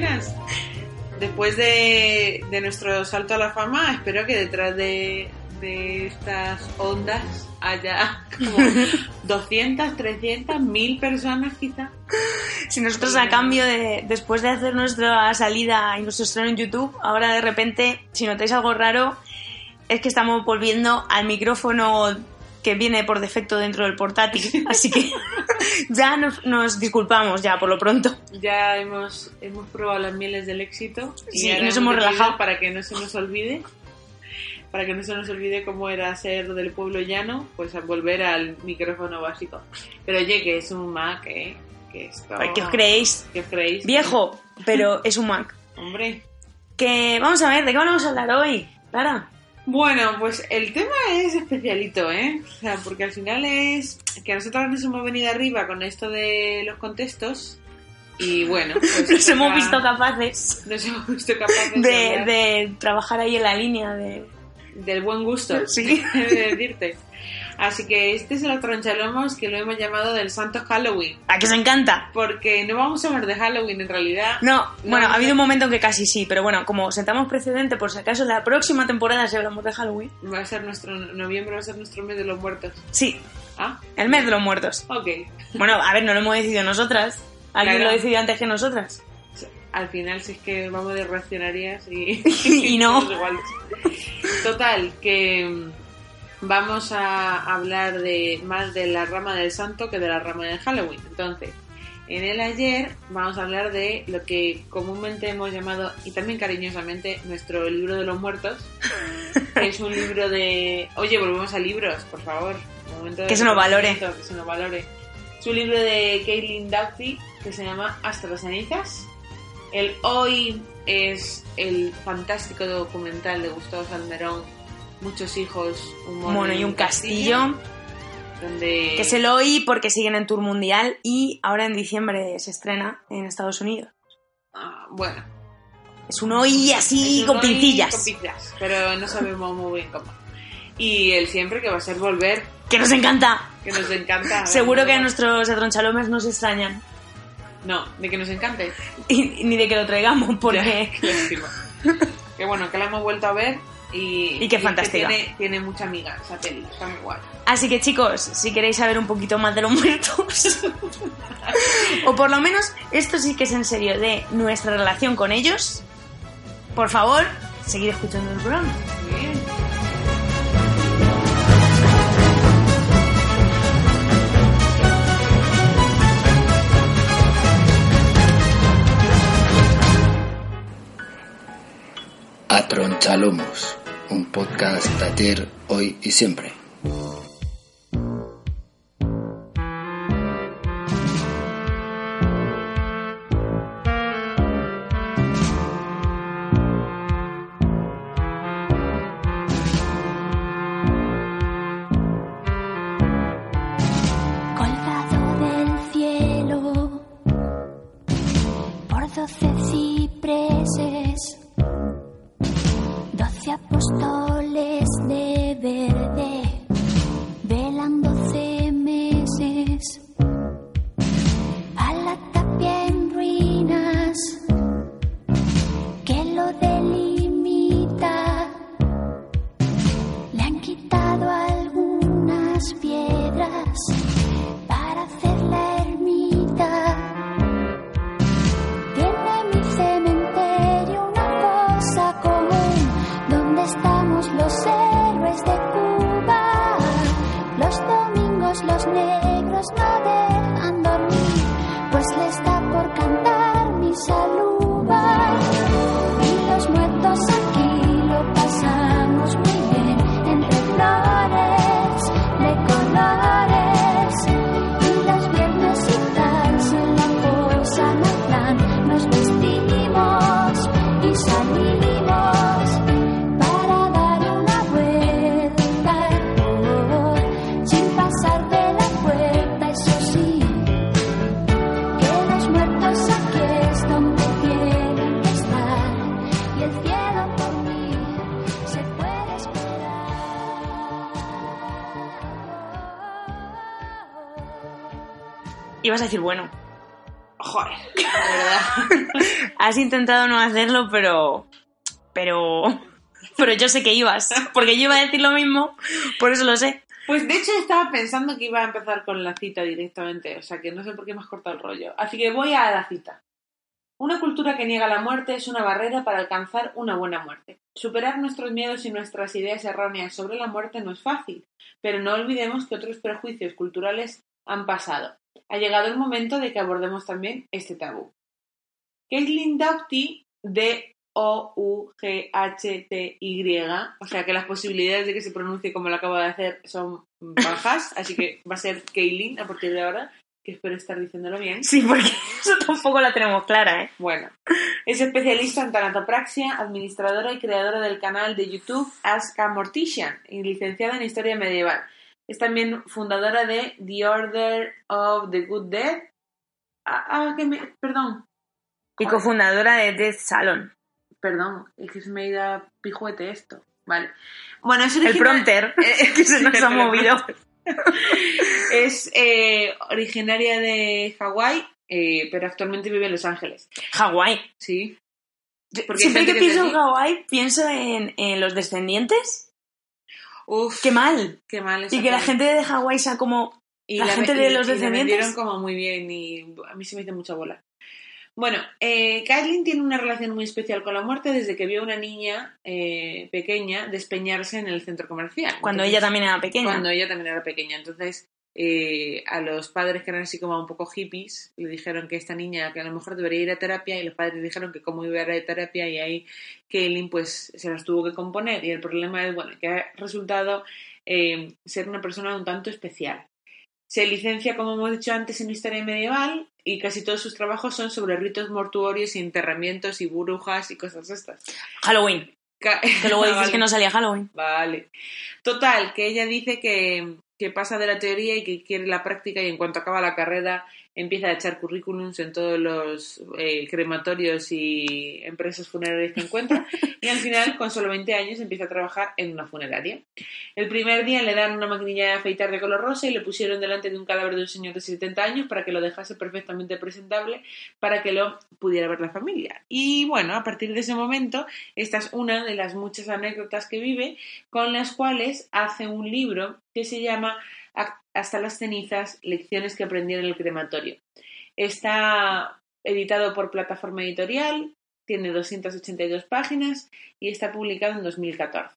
Buenas. Después de, de nuestro salto a la fama, espero que detrás de, de estas ondas haya como 200, 300, 1000 personas quizá. Si nosotros a cambio de, después de hacer nuestra salida y nuestro estreno en YouTube, ahora de repente, si notáis algo raro, es que estamos volviendo al micrófono que viene por defecto dentro del portátil. Así que ya nos, nos disculpamos ya por lo pronto. Ya hemos, hemos probado las mieles del éxito Sí, ahora nos hemos relajado. para que no se nos olvide. Para que no se nos olvide cómo era ser del pueblo llano, pues a volver al micrófono básico. Pero oye, que es un Mac, ¿eh? Que esto... ¿Qué os creéis? ¿Qué os creéis? Viejo, pero es un Mac. Hombre. Que vamos a ver, ¿de qué vamos a hablar hoy? Clara. Bueno, pues el tema es especialito, ¿eh? O sea, porque al final es que nosotros nos hemos venido arriba con esto de los contextos y bueno, pues Nos hemos visto capaces nos hemos visto capaces de, de, trabajar ahí en la línea de... del buen gusto, Sí. de decirte. Así que este es el tronchalomos que lo hemos llamado del Santo Halloween, ¿A que os encanta? porque no vamos a hablar de Halloween en realidad. No, No, bueno, no ha habido un momento en que casi sí, pero bueno, como sentamos precedente por si acaso la próxima temporada si hablamos de Halloween. Va a ser nuestro noviembre, va a ser nuestro mes de los muertos. Sí, Ah, el mes de los muertos. ok. Bueno, a ver, no lo hemos decidido nosotras. Alguien Claro. lo decidió antes que nosotras. Al final, si es que vamos de reaccionarias y, Y no. Total, que vamos a hablar de más de la rama del santo que de la rama del Halloween. Entonces, en el ayer vamos a hablar de lo que comúnmente hemos llamado, y también cariñosamente, nuestro libro de los muertos. que es un libro de... Oye, volvemos a libros, por favor. Momento Que se nos valore. Que se nos valore. Es un libro de Caitlin Duffy que se llama Hasta las cenizas. El hoy es el fantástico documental de Gustavo Salmerón, Muchos hijos, un mono, Mono y un castillo. donde Que se lo oí porque siguen en tour mundial y ahora en diciembre se estrena en Estados Unidos. Ah, bueno, Es un oí así un con hoy pincillas. con pincillas, pero no sabemos muy bien cómo. Y el siempre que va a ser volver, Que nos encanta. que nos encanta. Seguro que a nuestros Edronchalomes nos extrañan. No, de que nos encante. Y, ni de que lo traigamos porque... Ya, qué lástima. que bueno, que la hemos vuelto a ver y, Y qué fantástica. Tiene, tiene mucha amiga esa peli, está muy guay. Así que chicos, si queréis saber un poquito más de los muertos, o por lo menos esto sí que es en serio de nuestra relación con ellos, por favor, seguid escuchando el programa. Muy bien. Atronchalomos, un podcast ayer, hoy y siempre. Bueno, Joder, de verdad. Has intentado no hacerlo, pero. Pero. Pero yo sé que ibas. Porque yo iba a decir lo mismo, por eso lo sé. Pues de hecho estaba pensando que iba a empezar con la cita directamente, o sea que no sé por qué me has cortado el rollo. Así que voy a la cita. Una cultura que niega la muerte es una barrera para alcanzar una buena muerte. Superar nuestros miedos y nuestras ideas erróneas sobre la muerte no es fácil, pero no olvidemos que otros prejuicios culturales han pasado. Ha llegado el momento de que abordemos también este tabú. Caitlin Doughty, D-O-U-G-H-T-Y, o sea que las posibilidades de que se pronuncie como lo acabo de hacer son bajas, así que va a ser Kaylin a partir de ahora, que espero estar diciéndolo bien. Sí, porque eso tampoco la tenemos clara, ¿eh? Bueno, es especialista en tanatopraxia, administradora y creadora del canal de YouTube Ask a Mortician y licenciada en Historia Medieval. Es también fundadora de The Order of the Good Dead. Ah, ah, que me... Perdón, Y cofundadora de Death Salon. perdón, es que se me ha ido a pijuete esto. Vale. Bueno, es El origina- prompter, que se nos ha movido. Es eh, originaria de Hawái, eh, pero actualmente vive en Los Ángeles. Hawái. Sí. Porque Siempre que que es pienso en. Hawái, pienso en, en los descendientes. Uf, Qué mal. qué mal. Y que la gente de Hawái sea como... Y la gente de y- los y descendientes. vendieron como muy bien y a mí se me hizo mucha bola. Bueno, eh, Kathleen tiene una relación muy especial con la muerte desde que vio a una niña eh, pequeña despeñarse en el centro comercial. Cuando Entonces, ella también era pequeña. Cuando ella también era pequeña. Entonces, eh, a los padres que eran así como un poco hippies, le dijeron que esta niña que a lo mejor debería ir a terapia y los padres dijeron que cómo iba a ir a terapia y ahí Kaylin pues se las tuvo que componer y el problema es, bueno, que ha resultado eh, ser una persona un tanto especial. Se licencia, como hemos dicho antes, en historia medieval y casi todos sus trabajos son sobre ritos mortuorios y enterramientos y brujas y cosas estas. Halloween. Ca- Que luego dices Vale. que no salía Halloween. Vale. Total, que ella dice que, que pasa de la teoría y que quiere la práctica y en cuanto acaba la carrera empieza a echar currículums en todos los eh, crematorios y empresas funerarias que encuentra y al final, con solo 20 años, empieza a trabajar en una funeraria. El primer día le dan una maquinilla de afeitar de color rosa y le pusieron delante de un cadáver de un señor de 70 años para que lo dejase perfectamente presentable para que lo pudiera ver la familia. Y bueno, a partir de ese momento, esta es una de las muchas anécdotas que vive con las cuales hace un libro que se llama Hasta las cenizas, lecciones que aprendí en el crematorio. Está editado por plataforma editorial, tiene 282 páginas y está publicado en 2014.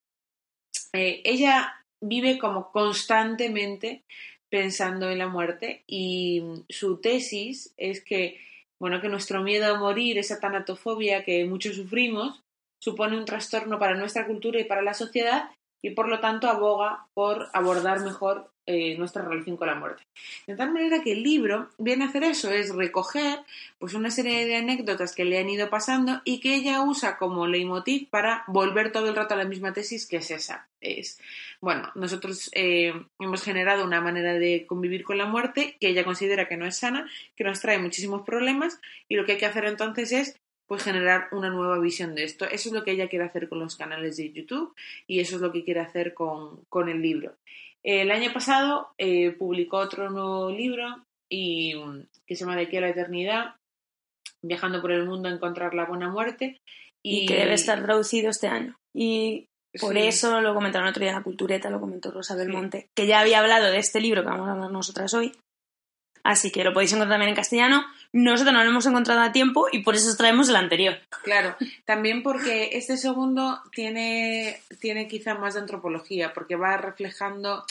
Eh, ella vive como constantemente pensando en la muerte y su tesis es que bueno que nuestro miedo a morir, esa tanatofobia que muchos sufrimos, supone un trastorno para nuestra cultura y para la sociedad y por lo tanto aboga por abordar mejor eh, nuestra relación con la muerte. De tal manera que el libro viene a hacer eso, es recoger pues una serie de anécdotas que le han ido pasando y que ella usa como leitmotiv para volver todo el rato a la misma tesis que es esa. Es, bueno, nosotros eh, hemos generado una manera de convivir con la muerte que ella considera que no es sana, que nos trae muchísimos problemas y lo que hay que hacer entonces es pues generar una nueva visión de esto. Eso es lo que ella quiere hacer con los canales de YouTube y eso es lo que quiere hacer con, con el libro. El año pasado eh, publicó otro nuevo libro y, que se llama De aquí a la eternidad, viajando por el mundo a encontrar la buena muerte. Y, que debe estar traducido este año. Y por Sí. eso lo comentaron otro día en la cultureta, lo comentó Rosa Belmonte, que ya había hablado de este libro que vamos a hablar nosotras hoy. Así que lo podéis encontrar también en castellano. Nosotros no lo hemos encontrado a tiempo y por eso os traemos el anterior. Claro, también porque este segundo tiene, tiene quizá más de antropología, porque va reflejando,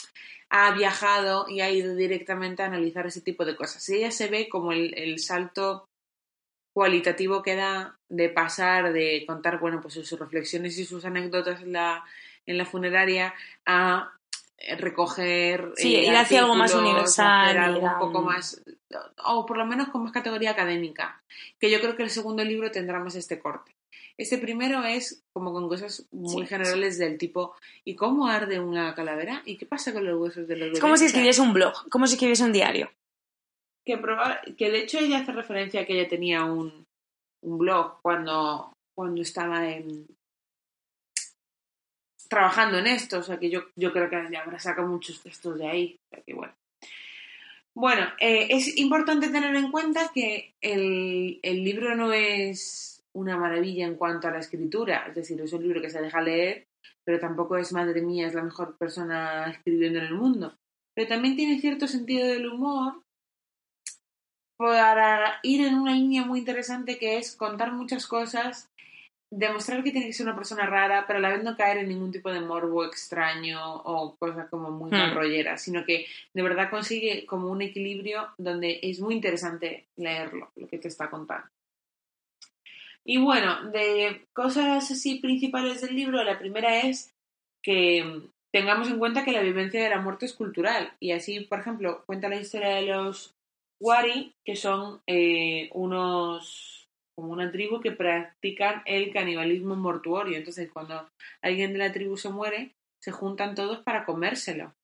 ha viajado y ha ido directamente a analizar ese tipo de cosas. Y ella se ve como el, el salto cualitativo que da de pasar de contar, bueno, pues sus reflexiones y sus anécdotas en la, en la funeraria a recoger Sí, eh, ir hacia algo más universal, hacer algo un poco más o por lo menos con más categoría académica que yo creo que el segundo libro tendrá más este corte este primero es como con cosas muy Sí, generales del tipo ¿y cómo arde una calavera? ¿y qué pasa con los huesos de los bebés? Es como si escribiese un blog, como si escribiese un diario. que, proba- que de hecho ella hace referencia a que ella tenía un, un blog cuando, cuando estaba en trabajando en esto, o sea que yo, yo creo que ya habrá sacado muchos textos de ahí, que bueno. Bueno, eh, es importante tener en cuenta que el, el libro no es una maravilla en cuanto a la escritura, es decir, es un libro que se deja leer, pero tampoco es, madre mía, es la mejor persona escribiendo en el mundo. Pero también tiene cierto sentido del humor para ir en una línea muy interesante que es contar muchas cosas, demostrar que tiene que ser una persona rara, pero a la vez no caer en ningún tipo de morbo extraño o cosas como muy Hmm. marrolleras, sino que de verdad consigue como un equilibrio donde es muy interesante leerlo, lo que te está contando. Y bueno, de cosas así principales del libro, la primera es que mm, tengamos en cuenta que la vivencia de la muerte es cultural. Y así, por ejemplo, cuenta la historia de los Wari, que son eh, unos como una tribu que practican el canibalismo mortuorio. Entonces, cuando alguien de la tribu se muere, se juntan todos para comérselo.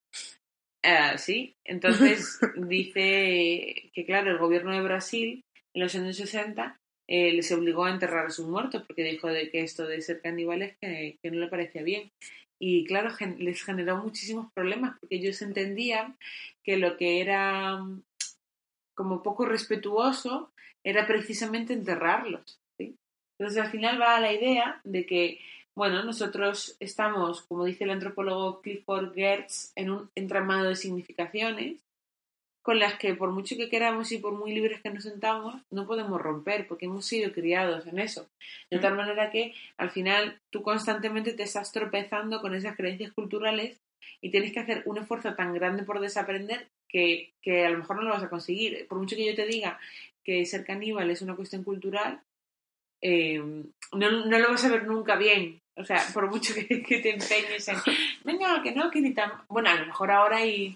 Sí, entonces dice que, claro, el gobierno de Brasil en los años 60 eh, les obligó a enterrar a sus muertos porque dijo de que esto de ser caníbales que, que no le parecía bien. Y claro, gen- les generó muchísimos problemas porque ellos entendían que lo que era mm, como poco respetuoso era precisamente enterrarlos. ¿sí? Entonces al final va a la idea de que, bueno, nosotros estamos, como dice el antropólogo Clifford Gertz, en un entramado de significaciones con las que por mucho que queramos y por muy libres que nos sentamos, no podemos romper porque hemos sido criados en eso. De tal manera que al final tú constantemente te estás tropezando con esas creencias culturales y tienes que hacer un esfuerzo tan grande por desaprender que, que a lo mejor no lo vas a conseguir. Por mucho que yo te diga que ser caníbal es una cuestión cultural, eh, no, no lo vas a ver nunca bien. O sea, por mucho que, que te empeñes en, venga, que no, que ni tan... Bueno, a lo mejor ahora hay,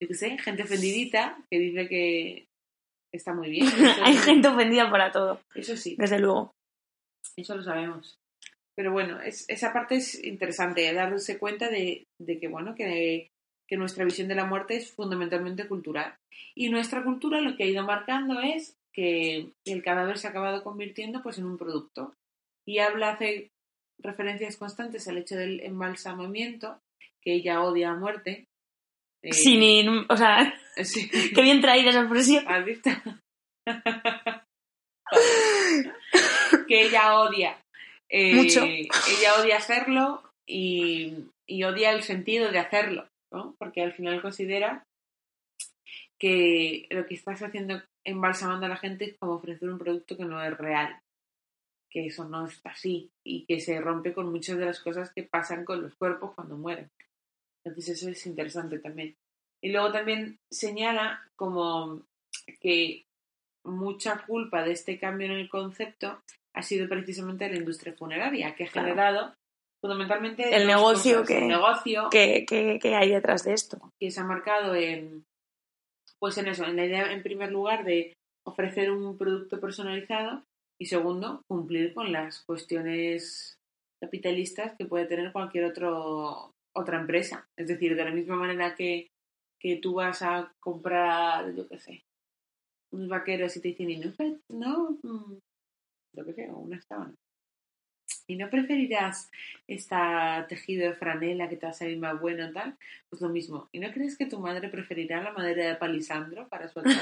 yo qué sé, gente ofendidita que dice que está muy bien. Hay gente ofendida para todo, Eso sí, desde luego. eso lo sabemos. Pero bueno, es, esa parte es interesante, darse cuenta de, de que, bueno, que, que nuestra visión de la muerte es fundamentalmente cultural. Y nuestra cultura lo que ha ido marcando es que el cadáver se ha acabado convirtiendo pues en un producto. Y habla, hace referencias constantes al hecho del embalsamamiento, que ella odia a muerte. Eh, Sin o sea, sí. qué bien traída esa expresión. ¿Has visto? que ella odia. Eh, Mucho. Ella odia hacerlo y, y odia el sentido de hacerlo, ¿no? Porque al final considera que lo que estás haciendo embalsamando a la gente es como ofrecer un producto que no es real, que eso no está así y que se rompe con muchas de las cosas que pasan con los cuerpos cuando mueren. Entonces eso es interesante también. Y luego también señala como que mucha culpa de este cambio en el concepto ha sido precisamente la industria funeraria, que ha Claro. generado fundamentalmente El negocio cosas. que- El negocio ¿Qué, qué, qué hay detrás de esto? que se ha marcado en pues en eso, en la idea en primer lugar de ofrecer un producto personalizado y segundo, cumplir con las cuestiones capitalistas que puede tener cualquier otro otra empresa. Es decir, de la misma manera que, que tú vas a comprar, yo qué sé, unos vaqueros y te dicen, no, no mm, yo qué sé, o una sábana. ¿Y no preferirás esta tejido de franela que te va a salir más bueno tal? Pues lo mismo. ¿Y no crees que tu madre preferirá la madera de palisandro para su ataúd?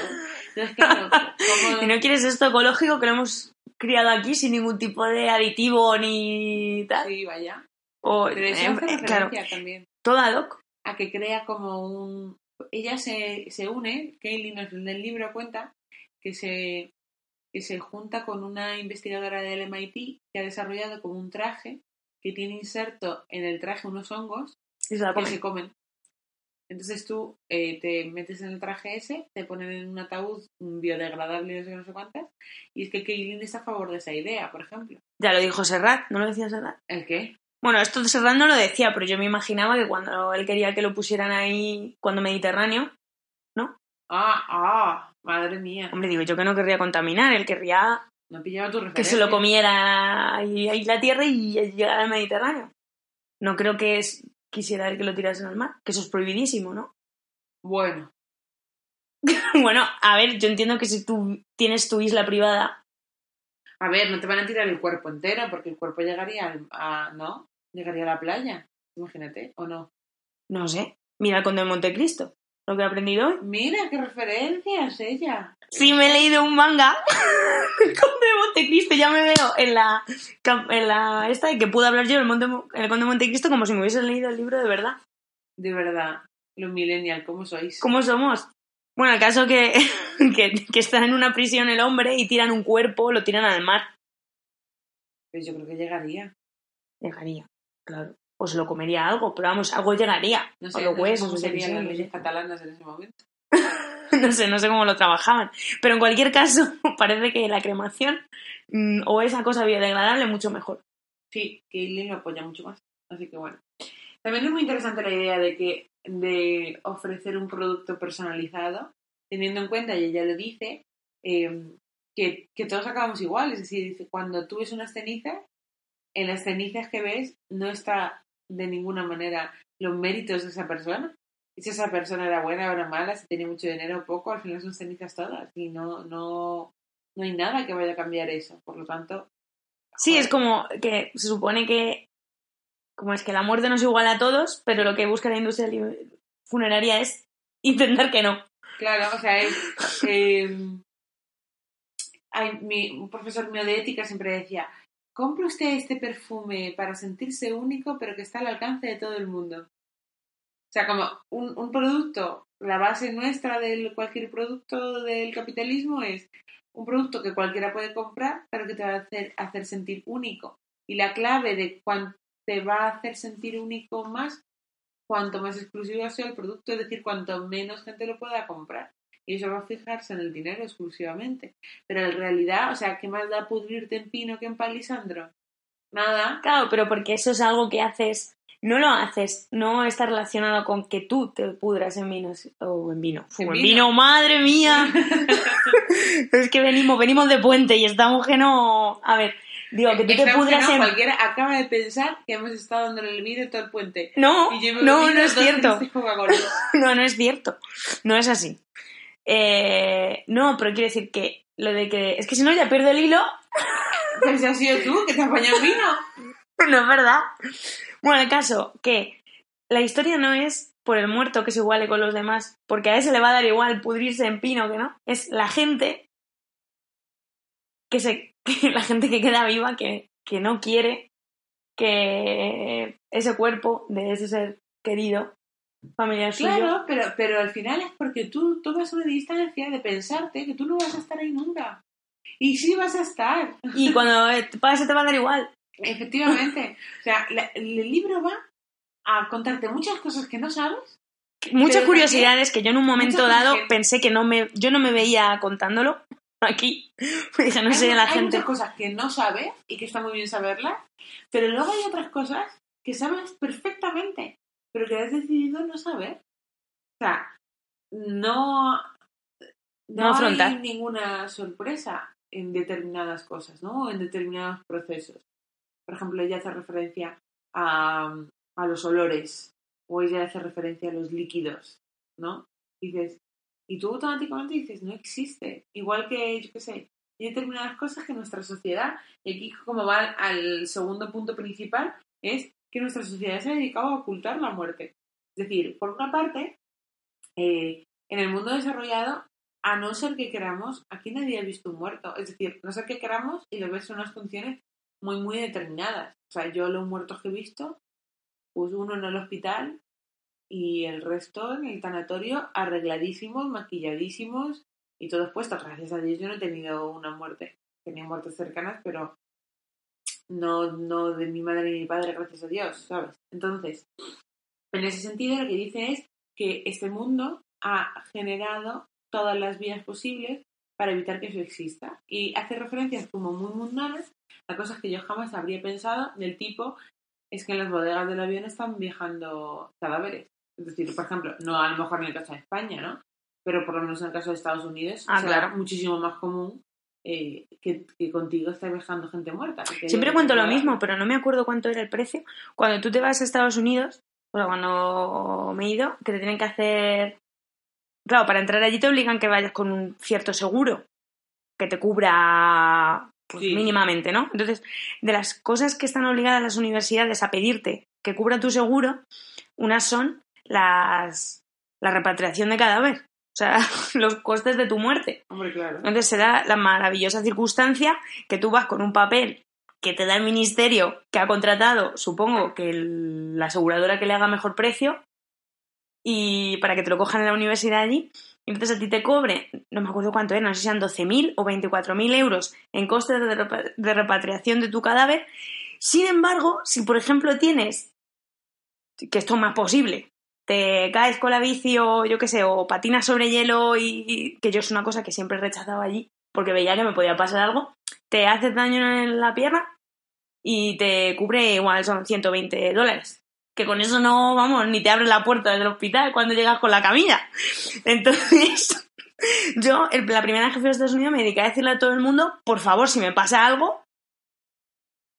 Entonces, claro, como... ¿Y no quieres esto ecológico que lo hemos criado aquí sin ningún tipo de aditivo ni tal? Sí, vaya. O, Pero eso eh, hace eh, claro, también todo ad hoc. a que crea como un... Ella se, se une, Kaylee nos en el libro cuenta que se, que se junta con una investigadora del MIT que ha desarrollado como un traje que tiene inserto en el traje unos hongos Y se que se comen. Entonces tú eh, te metes en el traje ese, te ponen en un ataúd biodegradable, no sé, no cuántas, y es que Kaylin está a favor de esa idea, por ejemplo. Ya lo dijo Serrat, ¿no lo decía Serrat? ¿El qué? Bueno, esto de Serrat no lo decía, pero yo me imaginaba que cuando él quería que lo pusieran ahí, cuando Mediterráneo, Ah, ah, madre mía. hombre, digo yo que no querría contaminar, él querría No tu que se lo comiera ahí, ahí la tierra y llegara al Mediterráneo. No creo que es, quisiera él que lo tirasen al mar, que eso es prohibidísimo, ¿no? Bueno, bueno, a ver, yo entiendo que si tú tienes tu isla privada, a ver, no te van a tirar el cuerpo entero, porque el cuerpo llegaría al- a... ¿No? Llegaría a la playa. Imagínate, ¿o no? no sé, mira el conde de Montecristo, lo que he aprendido hoy. Mira, qué referencias ella. Sí, me he leído un manga el Conde de Montecristo. Ya me veo en la, en la esta de que pude hablar yo en el, Monte, el Conde de Montecristo como si me hubiese leído el libro de verdad. De verdad, los millennials, ¿cómo sois? ¿Cómo somos? Bueno, el caso que, que, que está en una prisión el hombre y tiran un cuerpo, lo tiran al mar. Pues yo creo que llegaría. Llegaría, claro. O se lo comería algo, pero vamos, algo llegaría. No o sé, los no sé cómo serían las leyes catalanas en ese momento. no sé, no sé cómo lo trabajaban. Pero en cualquier caso, parece que la cremación mm, o esa cosa biodegradable mucho mejor. Sí, que Eileen lo apoya mucho más. Así que bueno. También es muy interesante la idea de que de ofrecer un producto personalizado, teniendo en cuenta, y ella lo dice, eh, que, que todos acabamos igual. Es decir, dice, cuando tú ves unas cenizas, en las cenizas que ves no está de ninguna manera los méritos de esa persona. Y si esa persona era buena o era mala, si tenía mucho dinero o poco, al final son cenizas todas. Y no, no, no hay nada que vaya a cambiar eso. Por lo tanto, Sí, Joder. es como que se supone que como es que la muerte no es igual a todos, pero lo que busca la industria funeraria es intentar que no. Claro, o sea, es, eh, hay, mi, un profesor mío de ética siempre decía, compre usted este perfume para sentirse único, pero que está al alcance de todo el mundo. O sea, como un, producto, la base nuestra de cualquier producto del capitalismo es un producto que cualquiera puede comprar, pero que te va a hacer, hacer sentir único. Y la clave de cuánto te va a hacer sentir único más, cuanto más exclusivo sea el producto, es decir, cuanto menos gente lo pueda comprar. Y eso va a fijarse en el dinero exclusivamente. Pero en realidad, o sea, ¿qué más da pudrirte en pino que en palisandro? Nada. Claro, pero porque eso es algo que haces, no lo haces, no está relacionado con que tú te pudras en vino o en vino. En En vino. vino, madre mía. es que venimos, venimos de puente y estamos que no. A ver, digo, que tú te pudras no, en. Cualquiera acaba de pensar que hemos estado dándole el vídeo todo el puente. No, Y yo me he no, no es cierto. Coca-Cola. No, no es cierto. No es así. Eh, no, pero quiero decir que lo de que. Es que si no, ya pierdo el hilo. Pues has sido tú que te apañas vino. No es verdad. Bueno, el caso que la historia no es por el muerto que se iguale con los demás, porque a ese le va a dar igual pudrirse en pino que no. Es la gente que se. que la gente que queda viva que, que no quiere que ese cuerpo de ese ser querido, familiar suyo. Claro, pero, pero al final es porque tú tomas una distancia de pensarte que tú no vas a estar ahí nunca. Y sí vas a estar. Y cuando eh, pase te va a dar igual. Efectivamente. O sea, la- el libro va a contarte muchas cosas que no sabes. Muchas curiosidades que yo en un momento dado pensé que no me, yo no me veía contándolo aquí. Dije, no sé, hay, la hay gente. muchas cosas que no sabes y que está muy bien saberlas, pero luego hay otras cosas que sabes perfectamente, pero que has decidido no saber. O sea, no, no, No afrontar. hay ninguna sorpresa en determinadas cosas, ¿no? O en determinados procesos. Por ejemplo, ella hace referencia a, a los olores, o ella hace referencia a los líquidos, ¿no? Dices, y tú automáticamente dices, no existe. Igual que, yo qué sé, hay determinadas cosas que nuestra sociedad, y aquí como va al segundo punto principal, es que nuestra sociedad se ha dedicado a ocultar la muerte. Es decir, por una parte, eh, en el mundo desarrollado, a no ser que queramos, aquí nadie ha visto un muerto. Es decir, no ser que queramos y lo ves unas funciones muy, muy determinadas. O sea, yo los muertos que he visto, pues uno en el hospital y el resto en el tanatorio arregladísimos, maquilladísimos y todos puestos. Gracias a Dios yo no he tenido una muerte. Tenía muertes cercanas, pero no, no de mi madre ni mi padre, gracias a Dios, ¿sabes? Entonces, en ese sentido lo que dice es que este mundo ha generado todas las vías posibles para evitar que eso exista. Y hace referencias como muy mundanas a cosas que yo jamás habría pensado del tipo es que en las bodegas del avión están viajando cadáveres. Es decir, por ejemplo, no a lo mejor en el caso de España, ¿no? Pero por lo menos en el caso de Estados Unidos Ah, será claro. muchísimo más común eh, que, que contigo esté viajando gente muerta. Siempre cuento lo mismo, pero no me acuerdo cuánto era el precio. Cuando tú te vas a Estados Unidos, o sea, cuando me he ido, que te tienen que hacer. Claro, para entrar allí te obligan que vayas con un cierto seguro que te cubra pues, Sí. mínimamente, ¿no? Entonces, de las cosas que están obligadas las universidades a pedirte que cubra tu seguro, unas son las la repatriación de cadáver. O sea, los costes de tu muerte. Hombre, claro. Entonces se da la maravillosa circunstancia que tú vas con un papel que te da el ministerio que ha contratado, supongo que el- la aseguradora que le haga mejor precio, y para que te lo cojan en la universidad allí. Y entonces a ti te cobre, no me acuerdo cuánto era, no sé si sean 12.000 o 24.000 euros en costes de, repa- de repatriación de tu cadáver. Sin embargo, si por ejemplo tienes, que esto es más posible, te caes con la bici o yo qué sé, o patinas sobre hielo y, que yo es una cosa que siempre he rechazado allí porque veía que me podía pasar algo, te haces daño en la pierna y te cubre igual son 120 dólares. Que con eso no, vamos, ni te abre la puerta del hospital cuando llegas con la camilla. Entonces, yo el- la primera fui a Estados Unidos me dediqué a decirle a todo el mundo, por favor, si me pasa algo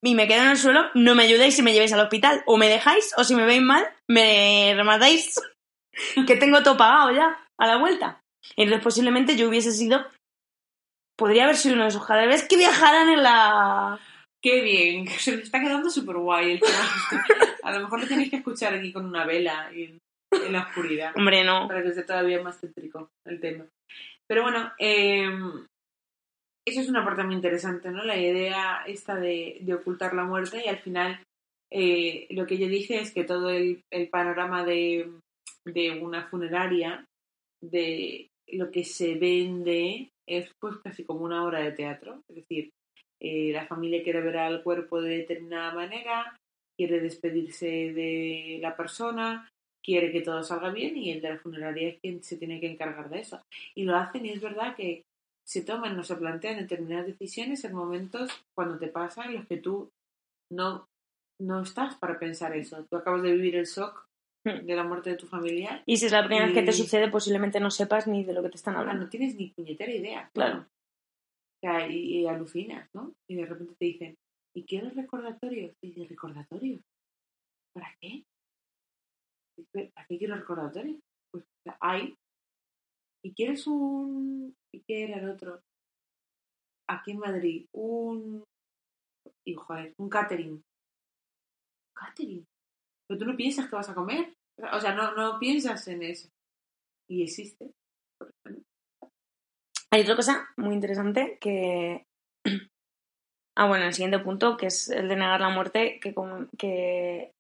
y me quedo en el suelo, no me ayudéis si me llevéis al hospital. O me dejáis, o si me veis mal, me rematáis. que tengo todo pagado ya, a la vuelta. Entonces posiblemente yo hubiese sido... Podría haber sido uno de esos cadáveres que viajaran en la... Qué bien, se me está quedando súper guay el tema. A lo mejor lo tenéis que escuchar aquí con una vela en, en la oscuridad. Hombre, no. para que sea todavía más céntrico el tema. Pero bueno, eh, eso es una parte muy interesante, ¿no? La idea esta de, de ocultar la muerte y al final eh, lo que yo dije es que todo el, panorama de, de una funeraria, de lo que se vende, es pues casi como una obra de teatro. Es decir, eh, la familia quiere ver al cuerpo de determinada manera, quiere despedirse de la persona, quiere que todo salga bien y el de la funeraria es quien se tiene que encargar de eso. Y lo hacen y es verdad que se toman, no se plantean determinadas decisiones en momentos cuando te pasa en los que tú no, no estás para pensar eso. Tú acabas de vivir el shock Hmm. de la muerte de tu familiar. Y si es la primera vez que te sucede, posiblemente no sepas ni de lo que te están Ahora hablando. no tienes ni puñetera idea. Claro. O sea, y, y alucinas, ¿no? Y de repente te dicen, ¿y quieres recordatorios? Y dices, ¿recordatorios? ¿Para qué? ¿Para qué quiero recordatorios? Pues o hay. ¿Y quieres un... ¿Y qué era el otro? Aquí en Madrid, un... Joder, un catering. ¿Un catering? Pero tú no piensas que vas a comer. O sea, no, no piensas en eso. Y existe. Hay otra cosa muy interesante que... Ah, bueno, el siguiente punto, que es el de negar la muerte, que, com- que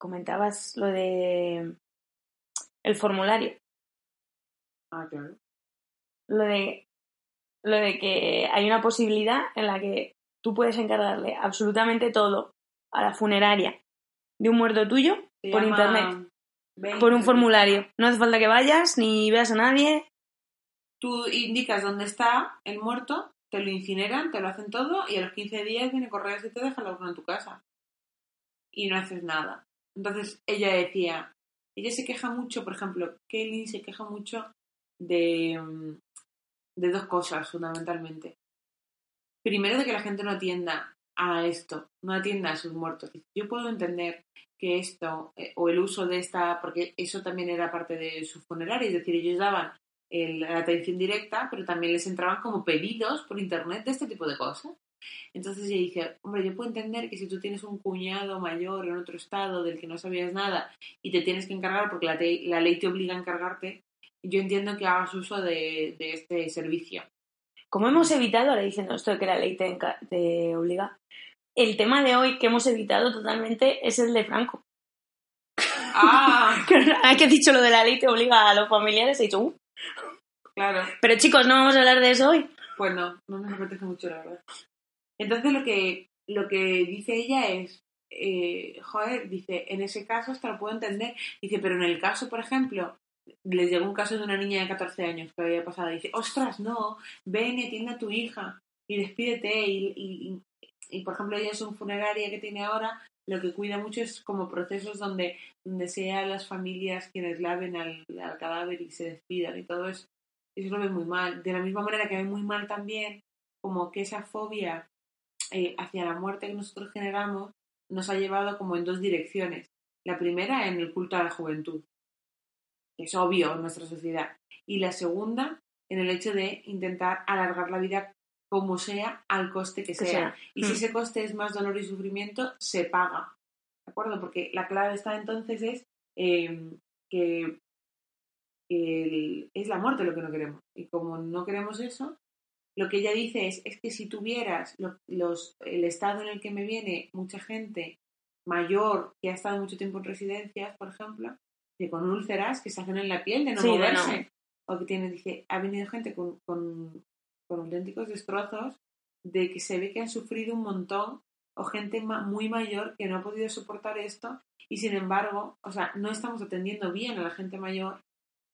comentabas lo de el formulario. Ah, claro. Lo de, lo de que hay una posibilidad en la que tú puedes encargarle absolutamente todo a la funeraria de un muerto tuyo Se por internet, por un formulario. No hace falta que vayas ni veas a nadie. Tú indicas dónde está el muerto, te lo incineran, te lo hacen todo y a los 15 días viene correos y te deja la urna en tu casa. Y no haces nada. Entonces ella decía, ella se queja mucho, por ejemplo, Kelly se queja mucho de, mm, de dos cosas fundamentalmente. Primero de que la gente no atienda a esto, no atienda a sus muertos. Yo puedo entender que esto, eh, o el uso de esta, porque eso también era parte de su funeraria, es decir, ellos daban la atención directa, pero también les entraban como pedidos por internet de este tipo de cosas. Entonces ella dice, hombre, yo puedo entender que si tú tienes un cuñado mayor en otro estado del que no sabías nada y te tienes que encargar porque la, te- la ley te obliga a encargarte, yo entiendo que hagas uso de, de este servicio. Como hemos evitado, ahora diciendo esto de que la ley te, obliga, el tema de hoy que hemos evitado totalmente es el de Franco. ¡Ah! Hay que has dicho lo de la ley te obliga a los familiares, he dicho, "Uh". Claro. pero chicos, no vamos a hablar de eso hoy. Pues no, no nos apetece mucho, la verdad. Entonces lo que, lo que dice ella es, eh, joder, dice, en ese caso hasta lo puedo entender. Dice, pero en el caso, por ejemplo, les llegó un caso de una niña de 14 años que había pasado. Dice, ostras, no, ven y atiende a tu hija y despídete. Y, y, y- y, por ejemplo, ella es un funeraria que tiene ahora, lo que cuida mucho es como procesos donde, donde sean las familias quienes laven al, cadáver y se despidan y todo eso. Eso lo ve muy mal. De la misma manera que ve muy mal también como que esa fobia eh, hacia la muerte que nosotros generamos nos ha llevado como en dos direcciones. La primera en el culto a la juventud, es obvio en nuestra sociedad. Y la segunda en el hecho de intentar alargar la vida como sea, al coste que Que sea. sea. Y si Mm. ese coste es más dolor y sufrimiento, se paga. ¿De acuerdo? Porque la clave está entonces es eh, que el- es la muerte lo que no queremos. Y como no queremos eso, lo que ella dice es, es que si tuvieras lo- los, el estado en el que me viene mucha gente mayor que ha estado mucho tiempo en residencias, por ejemplo, que con úlceras que se hacen en la piel de no Sí, de moverse. O que tiene, dice, ha venido gente con, con, con auténticos destrozos de que se ve que han sufrido un montón o gente ma- muy mayor que no ha podido soportar esto y sin embargo, o sea, no estamos atendiendo bien a la gente mayor,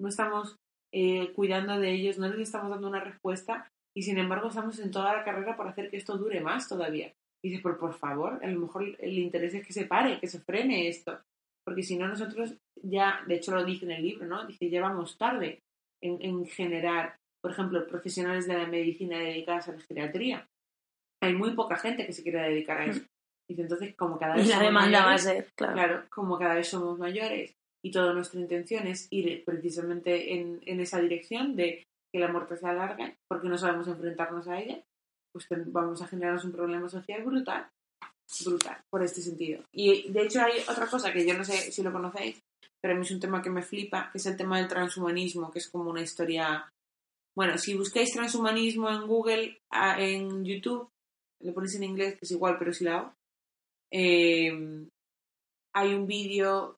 no estamos eh, cuidando de ellos, no les estamos dando una respuesta y sin embargo estamos en toda la carrera para hacer que esto dure más todavía. Y dices, pero por favor, a lo mejor el interés es que se pare, que se frene esto, porque si no nosotros ya, de hecho lo dice en el libro, ¿no? Dice, ya vamos tarde en, en generar, por ejemplo, profesionales de la medicina dedicadas a la geriatría. Hay muy poca gente que se quiera dedicar a eso. Dice, entonces, como cada Y vez la somos demanda va a mayores, ser, claro. Claro, como cada vez somos mayores y toda nuestra intención es ir precisamente en, en esa dirección de que la muerte se alargue porque no sabemos enfrentarnos a ella, pues vamos a generarnos un problema social brutal, brutal, por este sentido. Y de hecho hay otra cosa que yo no sé si lo conocéis, pero a mí es un tema que me flipa, que es el tema del transhumanismo, que es como una historia... Bueno, si buscáis transhumanismo en Google, en YouTube, lo ponéis en inglés, que es igual, pero si la hago, eh, hay un vídeo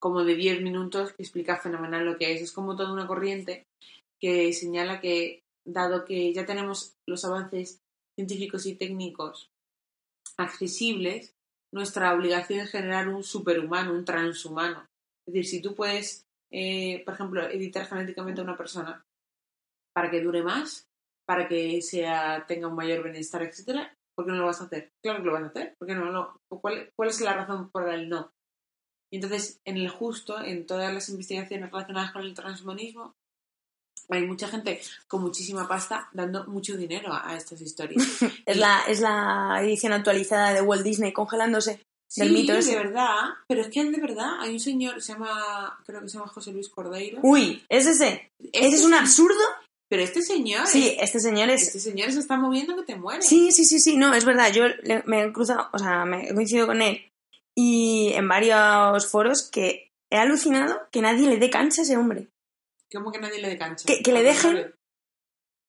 como de 10 minutos que explica fenomenal lo que es. Es como toda una corriente que señala que, dado que ya tenemos los avances científicos y técnicos accesibles, nuestra obligación es generar un superhumano, un transhumano. Es decir, si tú puedes, eh, por ejemplo, editar genéticamente a una persona para que dure más, para que sea, tenga un mayor bienestar, etcétera, ¿por qué no lo vas a hacer? Claro que lo vas a hacer. ¿Por qué no lo- ¿Cuál, ¿Cuál es la razón por el no? Y entonces, en el justo, en todas las investigaciones relacionadas con el transhumanismo, hay mucha gente con muchísima pasta dando mucho dinero a, estas historias. Es la, es la edición actualizada de Walt Disney congelándose. Sí, Del mito de verdad, pero es que de verdad hay un señor, se llama, creo que se llama José Luis Cordeiro. Uy, es ese. Este Ese es un absurdo. Pero este señor, Sí, este señor es. este señor se está moviendo que te mueres. Sí, sí, sí, sí, no, es verdad. Yo me he cruzado, o sea, me he coincidido con él y en varios foros que he alucinado que nadie le dé cancha a ese hombre. ¿Cómo que nadie le dé cancha? Que- que le dejen-.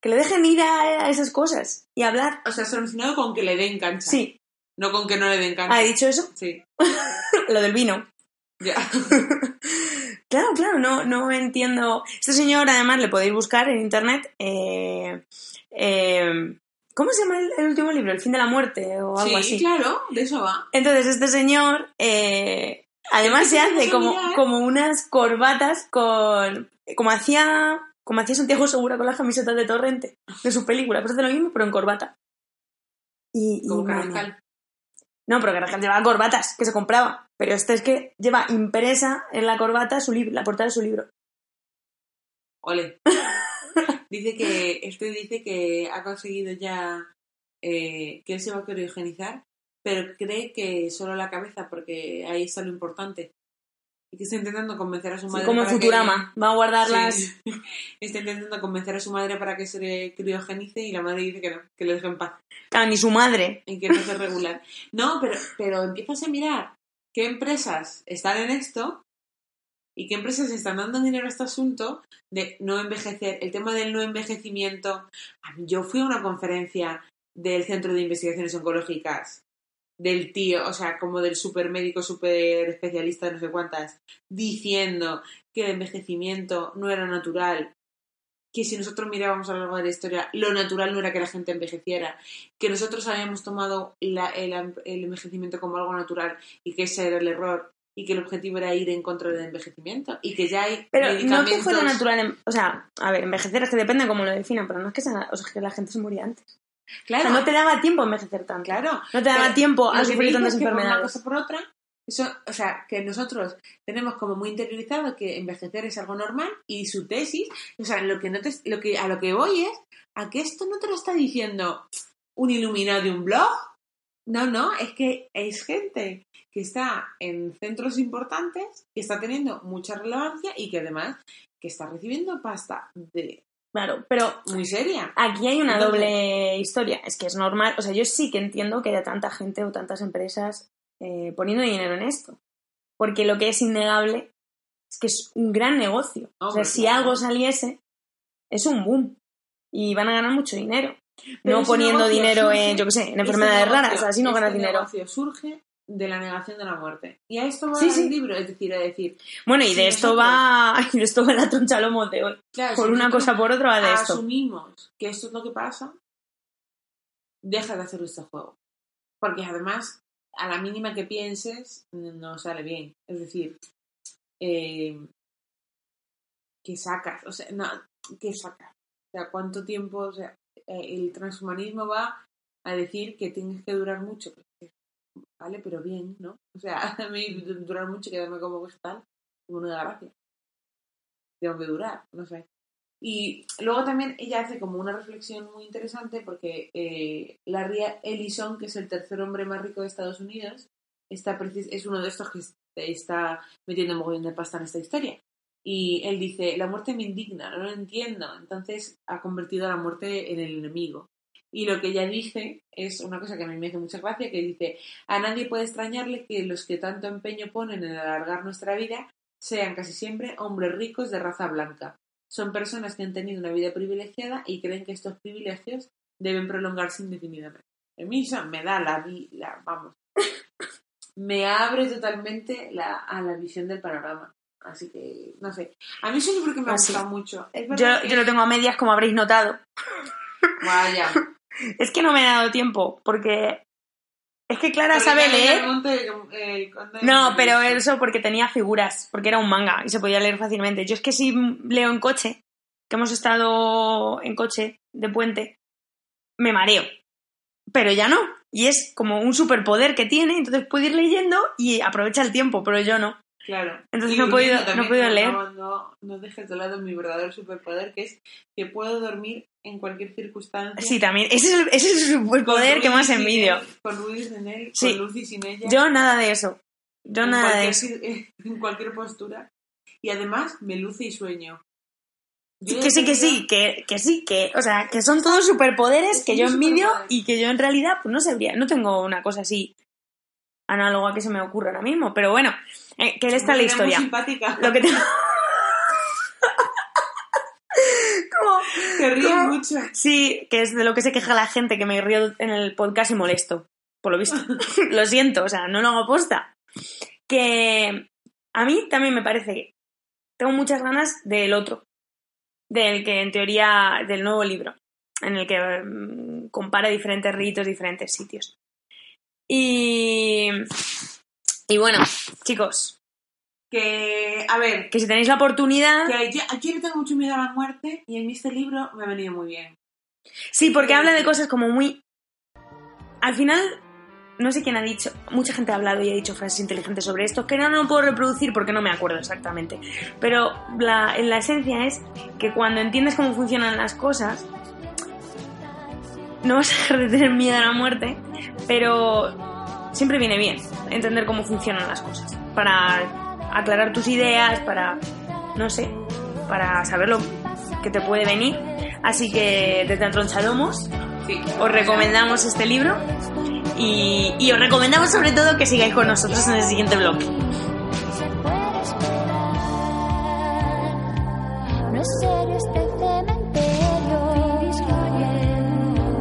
Que le dejen ir a, a esas cosas y hablar. O sea, solucionado con que le den cancha. Sí. No con que no le den cancha. ¿Ha dicho eso? Sí. Lo del vino. Ya. Claro, claro, no, no entiendo. Este señor, además, le podéis buscar en internet. eh, eh, ¿Cómo se llama el, el último libro? El fin de la muerte o algo sí, así. claro, de eso va. Entonces, este señor, eh, además se hace como, como unas corbatas con. Como hacía. Como hacía Santiago Segura con las camisetas de Torrente de su película. Pues hace lo mismo, pero en corbata. Y, y Como. Carrascal. No, pero Carrascal llevaba corbatas que se compraba. Pero este es que lleva impresa en la corbata su libro, la portada de su libro. Ole. dice que, este dice que ha conseguido ya eh, que él se va a criogenizar, pero cree que solo la cabeza, porque ahí está lo importante. Y que está intentando convencer a su Sí, madre. como para que- Futurama. Va a guardar Sí. las. Está intentando convencer a su madre para que se criogenice y la madre dice que no, que le deje en paz Claro, ni su madre. y que no se regular. No, pero, pero empiezas a mirar qué empresas están en esto y qué empresas están dando dinero a este asunto de no envejecer. El tema del no envejecimiento. Yo fui a una conferencia del Centro de Investigaciones Oncológicas del tío, o sea, como del super médico, super especialista de no sé cuántas, diciendo que el envejecimiento no era natural, que si nosotros mirábamos a lo largo de la historia, lo natural no era que la gente envejeciera, que nosotros habíamos tomado la- el, el envejecimiento como algo natural y que ese era el error y que el objetivo era ir en contra del envejecimiento y que ya hay Pero no medicamentos... que fuera natural. en- O sea, a ver, envejecer es que depende cómo lo definan, pero no es que, sea- o sea, que la gente se moría antes. O Claro, sea, no te daba tiempo a envejecer tanto. claro. No te daba Pero tiempo a sufrir tantas es que por una enfermedades. cosa por otra, eso, o sea, que nosotros tenemos como muy interiorizado que envejecer es algo normal y su tesis, o sea, lo que no te, lo que a lo que voy es a que esto no te lo está diciendo un iluminado de un blog. No, no, es que es gente que está en centros importantes, que está teniendo mucha relevancia y que además que está recibiendo pasta de Claro, pero muy seria. aquí hay una doble historia. Es que es normal. O sea, yo sí que entiendo que haya tanta gente o tantas empresas eh, poniendo dinero en esto. Porque lo que es innegable es que es un gran negocio. o sea, si claro. algo saliese, es un boom. Y van a ganar mucho dinero. Pero no poniendo dinero surge- en, yo qué sé, en enfermedades raras, así no ganas dinero. negocio surge de la negación de la muerte. Y a esto va Sí, el sí. libro, es decir, a decir, Bueno, y Si de esto va, y de esto va la troncha lomo de hoy. claro, Por si una cosa por otra va de esto. asumimos que esto es lo que pasa, deja de hacer este juego. Porque además, a la mínima que pienses, no sale bien. Es decir, eh, ¿qué sacas? O sea, no, ¿qué sacas? O sea, ¿cuánto tiempo? O sea, eh, el transhumanismo va a decir que tienes que durar mucho. Pues, Vale, pero bien, ¿no? O sea, a mí durar mucho quedarme como vegetal, como una gracia. Tengo que durar, no sé. Y luego también ella hace como una reflexión muy interesante porque eh, Larry Ellison, que es el tercer hombre más rico de Estados Unidos, está es uno de estos que está metiendo un mogollón de pasta en esta historia. Y él dice, la muerte me indigna, no lo entiendo. Entonces ha convertido a la muerte en el enemigo. Y lo que ella dice es una cosa que a mí me hace mucha gracia, que dice, a nadie puede extrañarle que los que tanto empeño ponen en alargar nuestra vida sean casi siempre hombres ricos de raza blanca. Son personas que han tenido una vida privilegiada y creen que estos privilegios deben prolongarse indefinidamente. A mí eso me da la, vi- la vamos, me abre totalmente la, a la visión del panorama. Así que, no sé. A mí es un libro que me ha Así. gustado mucho. Es Yo, que- yo lo tengo a medias, como habréis notado. Vaya. Es que no me he dado tiempo, porque es que Clara Porque sabe leer. el eh, el No, pero eso porque tenía figuras, porque era un manga y se podía leer fácilmente. Yo es que si leo en coche, que hemos estado en coche de puente, me mareo. Pero ya no. Y es como un superpoder que tiene, entonces puede ir leyendo y aprovecha el tiempo, pero yo no. Claro. Entonces Y no he podido- no he podido leer. No, no, no dejes de lado mi verdadero superpoder, que es que puedo dormir en cualquier circunstancia. Sí, también. Ese es el, ese es el luz que más envidio. él, Con luz y sin él, Sí. con luz y sin ella. Yo nada de eso. Yo en nada de eso. cir- En cualquier postura. Y además me luce y sueño. Que sí, que sí, que, que sí, que, o sea, que son todos superpoderes Es que yo envidio y que yo en realidad pues no sabría, no tengo una cosa así análoga que se me ocurra ahora mismo, pero bueno, eh, que esta es la historia. Lo que te... Como- Te mucho. Sí, que es de lo que se queja la gente, que me río en el podcast y molesto, por lo visto. lo siento, o sea, no lo hago posta. Que a mí también me parece que tengo muchas ganas del otro, del que en teoría, del nuevo libro, en el que mm, compara diferentes ritos, diferentes sitios. Y, y bueno, chicos, Que, a ver, que si tenéis la oportunidad... que yo, yo le tengo mucho miedo a la muerte y en este libro me ha venido muy bien. Sí, porque habla de cosas como muy... Al final, no sé quién ha dicho, mucha gente ha hablado y ha dicho frases inteligentes sobre esto, que no, no puedo reproducir porque no me acuerdo exactamente. Pero la, la esencia es que cuando entiendes cómo funcionan las cosas, no vas a dejar de tener miedo a la muerte, pero siempre viene bien entender cómo funcionan las cosas. Para aclarar tus ideas, para, no sé, para saber lo que te puede venir. Así que desde Antronchadomos Sí. os recomendamos este libro y, y os recomendamos sobre todo que sigáis con nosotros en el siguiente esperar. No es serio este cementerio.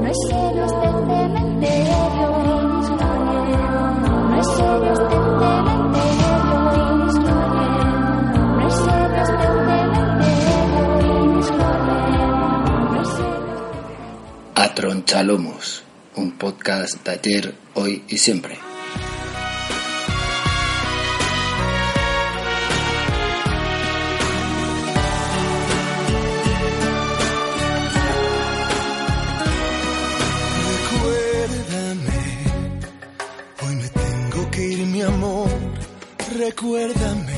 No es serio este cementerio. No es serio este cementerio. Tronchalomos, un podcast de ayer, hoy y siempre. Recuérdame, hoy me tengo que ir, mi amor. Recuérdame,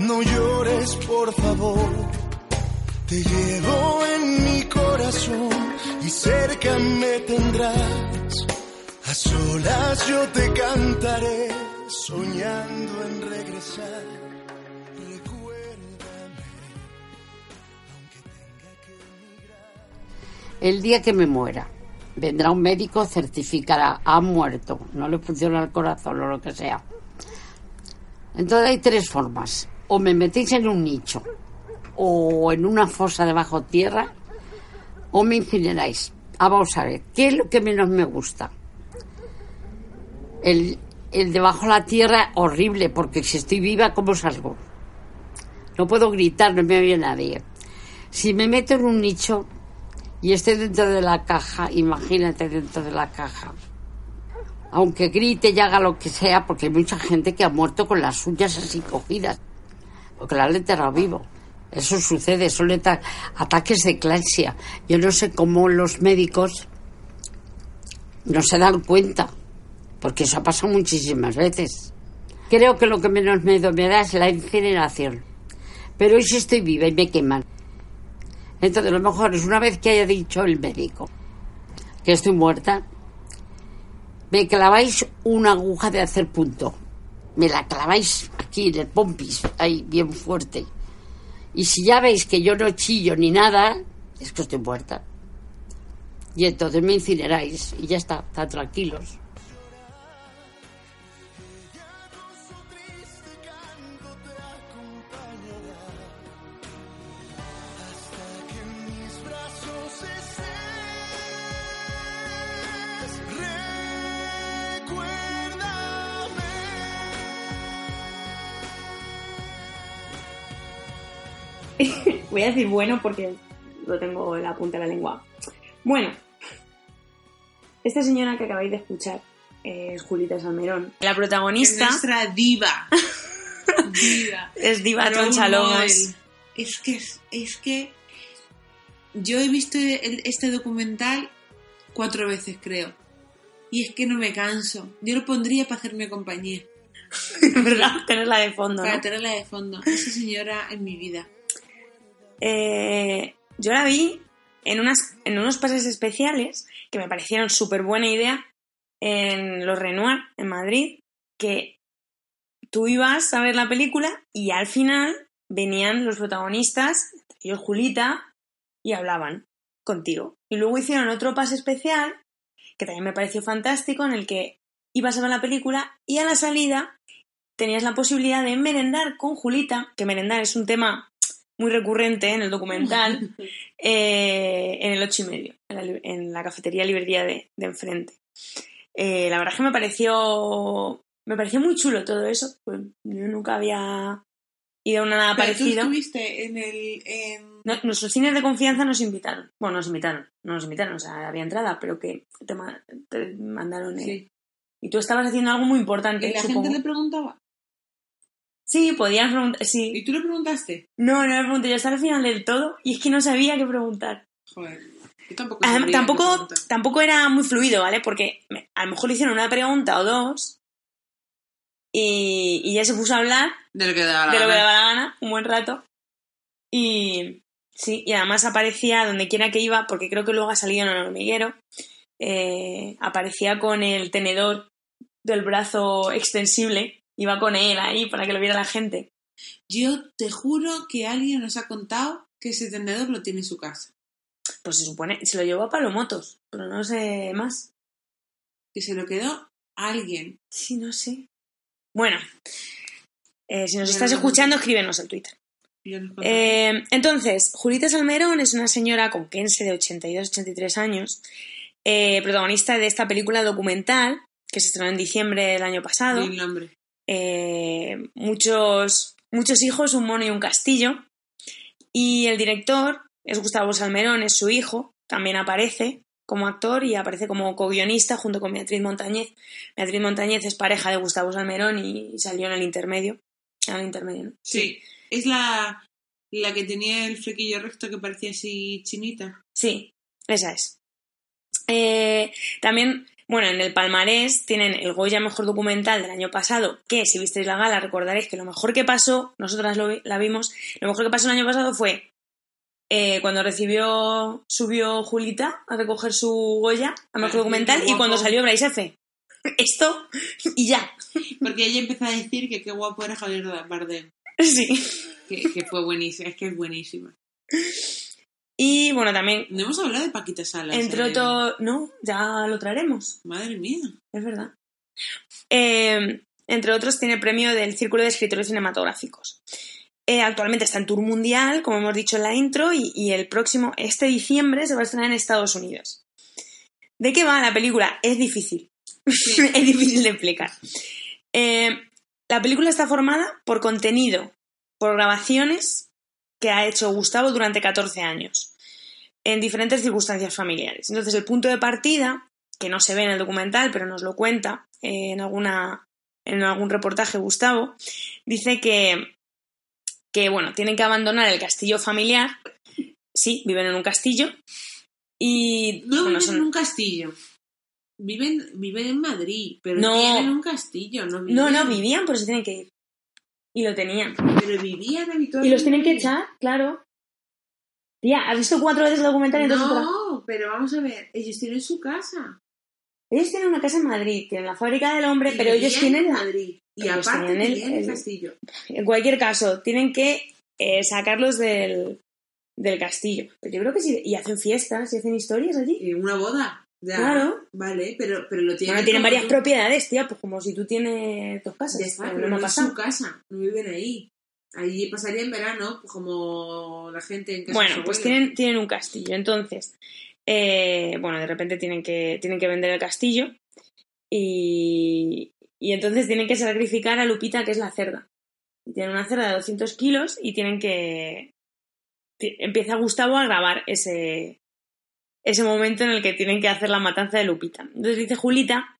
no llores, por favor. Te llevo en mi corazón y cerca me tendrás. A solas yo te cantaré, soñando en regresar. Recuérdame. El día que me muera, vendrá un médico, certificará, ha muerto, no le funciona el corazón o lo que sea. Entonces hay tres formas. O me metéis en un nicho, o en una fosa debajo tierra, o me incineráis. Vamos a ver, ¿qué es lo que menos me gusta? El, el debajo de la tierra, horrible, porque si estoy viva, ¿cómo salgo? No puedo gritar, no me oye nadie. Si me meto en un nicho y estoy dentro de la caja, imagínate dentro de la caja. Aunque grite y haga lo que sea, porque hay mucha gente que ha muerto con las uñas así cogidas, porque la han enterrado vivo. Eso sucede, son ataques de eclampsia. Yo no sé cómo los médicos no se dan cuenta, porque eso ha pasado muchísimas veces. Creo que lo que menos me da es la incineración. Pero hoy sí estoy viva y me queman. Entonces, lo mejor es una vez que haya dicho el médico que estoy muerta, me claváis una aguja de hacer punto. Me la claváis aquí en el pompis, ahí bien fuerte. Y si ya veis que yo no chillo ni nada, es que estoy muerta. Y entonces me incineráis y ya está, están tranquilos. Voy a decir bueno porque lo tengo en la punta de la lengua. Bueno, esta señora que acabáis de escuchar es Julita Salmerón. La Es protagonista nuestra diva. diva. es Diva Tronchalomos. Es que, es que yo he visto el- este documental cuatro veces, creo. Y es que no me canso. Yo lo pondría para hacerme compañía. ¿Verdad? Tenerla de fondo, Para ¿no? tenerla de fondo. Esa señora en mi vida. Eh, yo la vi en, unas, en unos pases especiales que me parecieron súper buena idea en los Renoir, en Madrid, que tú ibas a ver la película y al final venían los protagonistas, ellos Julita, y hablaban contigo. Y luego hicieron otro pase especial, que también me pareció fantástico, en el que ibas a ver la película y a la salida tenías la posibilidad de merendar con Julita, que merendar es un tema muy recurrente en el documental, eh, en el ocho y medio, en la, en la cafetería librería de, de enfrente. Eh, la verdad es que me pareció, me pareció muy chulo todo eso. pues yo nunca había ido a una nada Pero tú parecido. estuviste en el... en- No, nuestros cines de confianza nos invitaron. Bueno, nos invitaron, no nos invitaron, o sea, había entrada, pero que te, ma- te mandaron. eh, Sí. Y tú estabas haciendo algo muy importante, ¿Y la supongo. gente le preguntaba? Sí, podías preguntar. Sí. ¿Y tú le preguntaste? No, no me pregunté. Yo estaba al final del todo y es que no sabía qué preguntar. Joder. Yo tampoco tampoco, tampoco era muy fluido, ¿vale? Porque a lo mejor le hicieron una pregunta o dos y, y ya se puso a hablar De lo que daba la de lo que daba la gana, un buen rato. Y sí, y además aparecía donde quiera que iba, porque creo que luego ha salido en el hormiguero, eh, aparecía con el tenedor del brazo extensible, iba con él ahí para que lo viera la gente. Yo te juro que alguien nos ha contado que ese tendedor lo tiene en su casa. Pues se supone, se lo llevó a Palomotos, pero no sé más. Que se lo quedó alguien. Sí, no sé. Bueno, eh, si nos estás no- escuchando, escríbenos en Twitter. Eh, entonces, Julita Salmerón es una señora conquense de 82-83 años, eh, protagonista de esta película documental que se estrenó en diciembre del año pasado. Nombre. Eh, muchos, muchos hijos, un mono y un castillo. Y el director es Gustavo Salmerón, es su hijo, también aparece como actor y aparece como co-guionista junto con Beatriz Montañez. Beatriz Montañez es pareja de Gustavo Salmerón y salió en el intermedio. En el intermedio, ¿no? Sí. Es la, la que tenía el flequillo recto que parecía así chinita. Sí, esa es. Eh, también, bueno, en el palmarés tienen el Goya Mejor Documental del año pasado, que si visteis la gala recordaréis que lo mejor que pasó, nosotras lo la vimos, lo mejor que pasó el año pasado fue eh, cuando recibió, subió Julita a recoger su Goya a Mejor Documental y cuando salió Bryce F. Esto y ya. Porque ella empezó a decir que qué guapo era Javier Bardem. Sí. Que, que fue buenísima. Es que es buenísima. Y bueno, también, No hemos hablado de Paquita Salas. entre eh. otros, no, ya lo traeremos. Madre mía. Es verdad. Eh, Entre otros, tiene el premio del Círculo de Escritores Cinematográficos. Eh, actualmente está en tour mundial, como hemos dicho en la intro, y, y el próximo, este diciembre, se va a estrenar en Estados Unidos. ¿De qué va la película? Es difícil. es difícil de explicar. Eh, la película está formada por contenido, por grabaciones que ha hecho Gustavo durante 14 años, en diferentes circunstancias familiares. Entonces, el punto de partida, que no se ve en el documental, pero nos lo cuenta eh, en, alguna, en algún reportaje Gustavo, dice que, que, bueno, tienen que abandonar el castillo familiar. Sí, viven en un castillo. Y No bueno, viven son- en un castillo. Viven, viven en Madrid, pero No. tienen un castillo. No, viven, No, no, vivían, pero se tienen que ir. Y lo tenían. Pero vivían habitualmente. Y los tienen que echar, claro. Tía, ¿has visto cuatro veces el documental y entonces? No, pero vamos a ver, ellos tienen su casa. Ellos tienen una casa en Madrid, tienen la fábrica del hombre, Y pero ellos tienen en. Madrid. Y aparte tenían el- castillo. En cualquier caso, tienen que eh, sacarlos del, del castillo. Pero yo creo que sí. Y hacen fiestas y hacen historias allí. Eh, una boda. Ya, Claro. Vale, pero, pero lo tienen. Bueno, tienen varias tú. propiedades, tía, pues como si tú tienes dos casas. Ya está, pero no no es su casa, no viven ahí. Allí pasaría en verano, pues como la gente en casa Bueno, pues tienen, tienen un castillo. Entonces, eh, bueno, de repente tienen que, tienen que vender el castillo y, y entonces tienen que sacrificar a Lupita, que es la cerda. Y Tienen una cerda de 200 kilos y tienen que... Empieza Gustavo a grabar ese, ese momento en el que tienen que hacer la matanza de Lupita. Entonces dice Julita,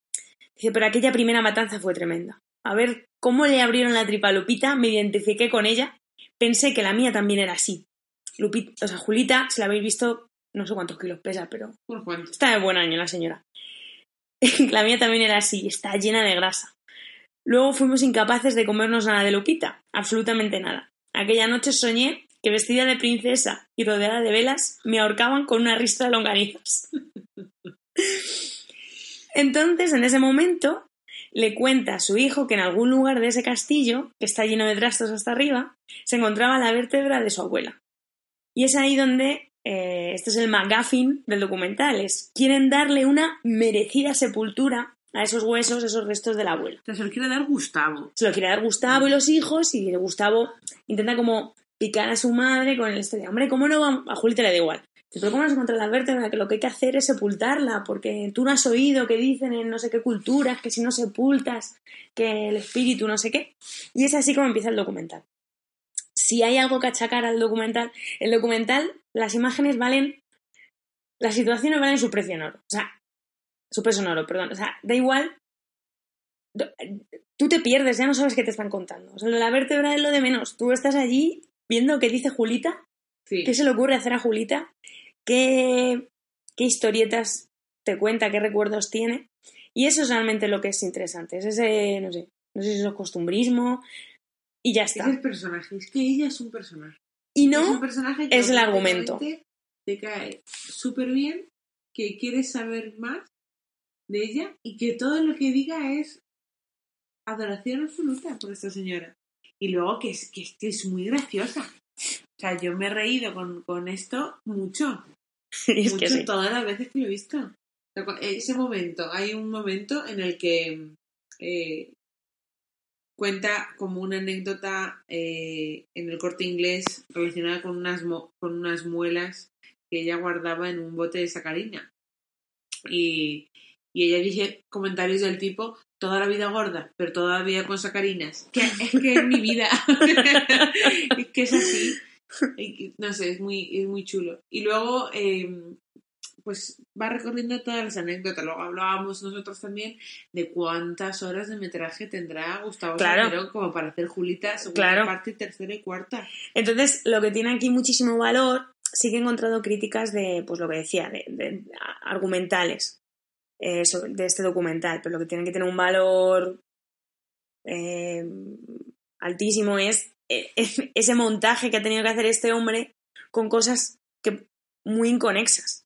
dice, pero aquella primera matanza fue tremenda. A ver cómo le abrieron la tripa a Lupita, me identifiqué con ella pensé que la mía también era así. Lupita, o sea, Julita, si la habéis visto, no sé cuántos kilos pesa, pero está de buen año la señora. la mía también era así, está llena de grasa. Luego fuimos incapaces de comernos nada de Lupita, absolutamente nada. Aquella noche soñé que vestida de princesa y rodeada de velas me ahorcaban con una ristra de longanizas. Entonces, en ese momento, le cuenta a su hijo que en algún lugar de ese castillo, que está lleno de trastos hasta arriba, se encontraba la vértebra de su abuela. Y es ahí donde, eh, este es el McGuffin del documental, es, quieren darle una merecida sepultura a esos huesos, esos restos de la abuela. Se lo quiere dar Gustavo. Se lo quiere dar Gustavo y los hijos, y Gustavo intenta como picar a su madre con el esto de, hombre, ¿cómo no va? A Julita le da igual. Dice, pero ¿cómo no se encuentra la vértebra? Que lo que hay que hacer es sepultarla, porque tú no has oído que dicen en no sé qué culturas que si no sepultas, que el espíritu no sé qué. Y es así como empieza el documental. Si hay algo que achacar al documental, el documental, las imágenes valen, las situaciones valen su precio en oro. O sea, su peso en oro, perdón. O sea, da igual. Tú te pierdes, ya no sabes qué te están contando. O sea, lo de la vértebra es lo de menos. Tú estás allí viendo qué dice Julita Sí. ¿Qué se le ocurre hacer a Julita? ¿Qué, qué historietas te cuenta? ¿Qué recuerdos tiene? Y eso es realmente lo que es interesante. Es ese, no sé, no sé si es costumbrismo y ya Es está. el personaje, es que ella es un personaje. Y es un no, personaje que es el argumento. Te cae súper bien, que quieres saber más de ella y que todo lo que diga es adoración absoluta por esta señora. Y luego que es, que es, que es muy graciosa. O sea, yo me he reído con, con esto mucho. es mucho que sí. todas las veces que lo he visto. Ese momento, hay un momento en el que eh, cuenta como una anécdota eh, en el corte inglés relacionada con unas, mo- con unas muelas que ella guardaba en un bote de sacarina. Y, y ella dice comentarios del tipo, toda la vida gorda, pero todavía con sacarinas. Que es que es mi vida. es que es así. No sé, es muy, es muy chulo. Y luego, eh, pues va recorriendo todas las anécdotas. Luego hablábamos nosotros también de cuántas horas de metraje tendrá Gustavo Claro. Salmerón como para hacer Julita segunda Claro. parte, tercera y cuarta. Entonces, lo que tiene aquí muchísimo valor, sí que he encontrado críticas de, pues lo que decía, de, argumentales eh, sobre- de este documental, pero lo que tiene que tener un valor eh, altísimo es ese montaje que ha tenido que hacer este hombre con cosas que muy inconexas.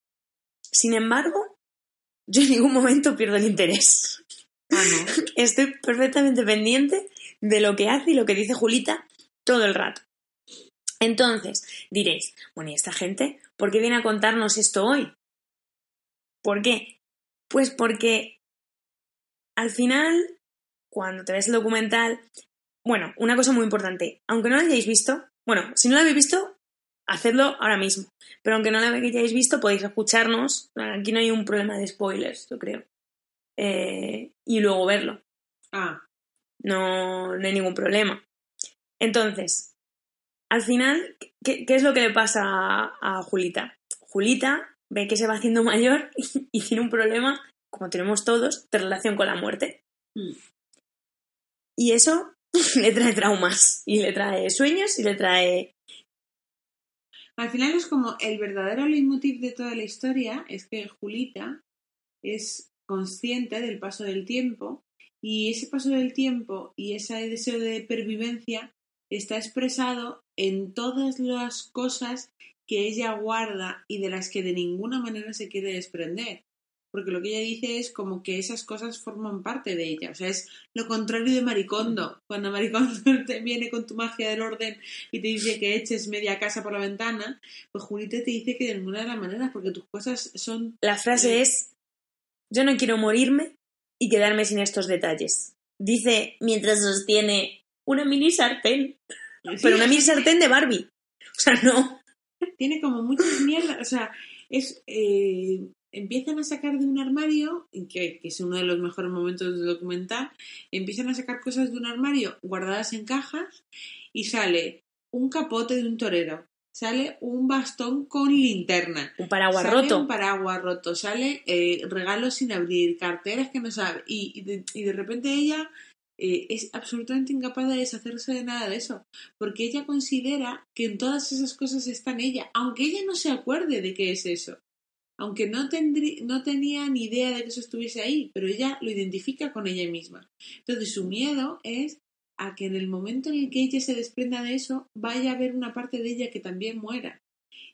Sin embargo, yo en ningún momento pierdo el interés. Ah, no. Estoy perfectamente pendiente de lo que hace y lo que dice Julita todo el rato. Entonces, diréis, bueno, ¿y esta gente por qué viene a contarnos esto hoy? ¿Por qué? Pues porque al final cuando te ves el documental, bueno, una cosa muy importante, aunque no lo hayáis visto, bueno, si no lo habéis visto, hacedlo ahora mismo, pero aunque no lo hayáis visto, podéis escucharnos, aquí no hay un problema de spoilers, yo creo, Eh, y luego verlo, Ah, no, no hay ningún problema. Entonces, al final, ¿qué, qué es lo que le pasa a, a Julita? Julita ve que se va haciendo mayor y, tiene un problema, como tenemos todos, de relación con la muerte. Mm. Y eso le trae traumas, y le trae sueños, y le trae... Al final es como el verdadero leitmotiv de toda la historia es que Julita es consciente del paso del tiempo y ese paso del tiempo y ese deseo de pervivencia está expresado en todas las cosas que ella guarda y de las que de ninguna manera se quiere desprender. Porque lo que ella dice es como que esas cosas forman parte de ella. O sea, es lo contrario de Maricondo. Cuando Maricondo te viene con tu magia del orden y te dice que eches media casa por la ventana, pues Julita te dice que de ninguna de las maneras, porque tus cosas son... La frase es, yo no quiero morirme y quedarme sin estos detalles. Dice mientras sostiene una mini sartén, pero una mini sartén de Barbie. O sea, no. tiene como muchas mierdas, o sea, es eh, empiezan a sacar de un armario, que, que es uno de los mejores momentos del documental, empiezan a sacar cosas de un armario guardadas en cajas y sale un capote de un torero, sale un bastón con linterna, Un paraguas sale roto. un paraguas roto, sale eh, regalos sin abrir, carteras que no sabe, y, y, de, y de repente ella eh, es absolutamente incapaz de deshacerse de nada de eso, porque ella considera que en todas esas cosas está en ella, aunque ella no se acuerde de qué es eso, aunque no, tendrí- no tenía ni idea de que eso estuviese ahí, pero ella lo identifica con ella misma. Entonces su miedo es a que en el momento en el que ella se desprenda de eso, vaya a haber una parte de ella que también muera.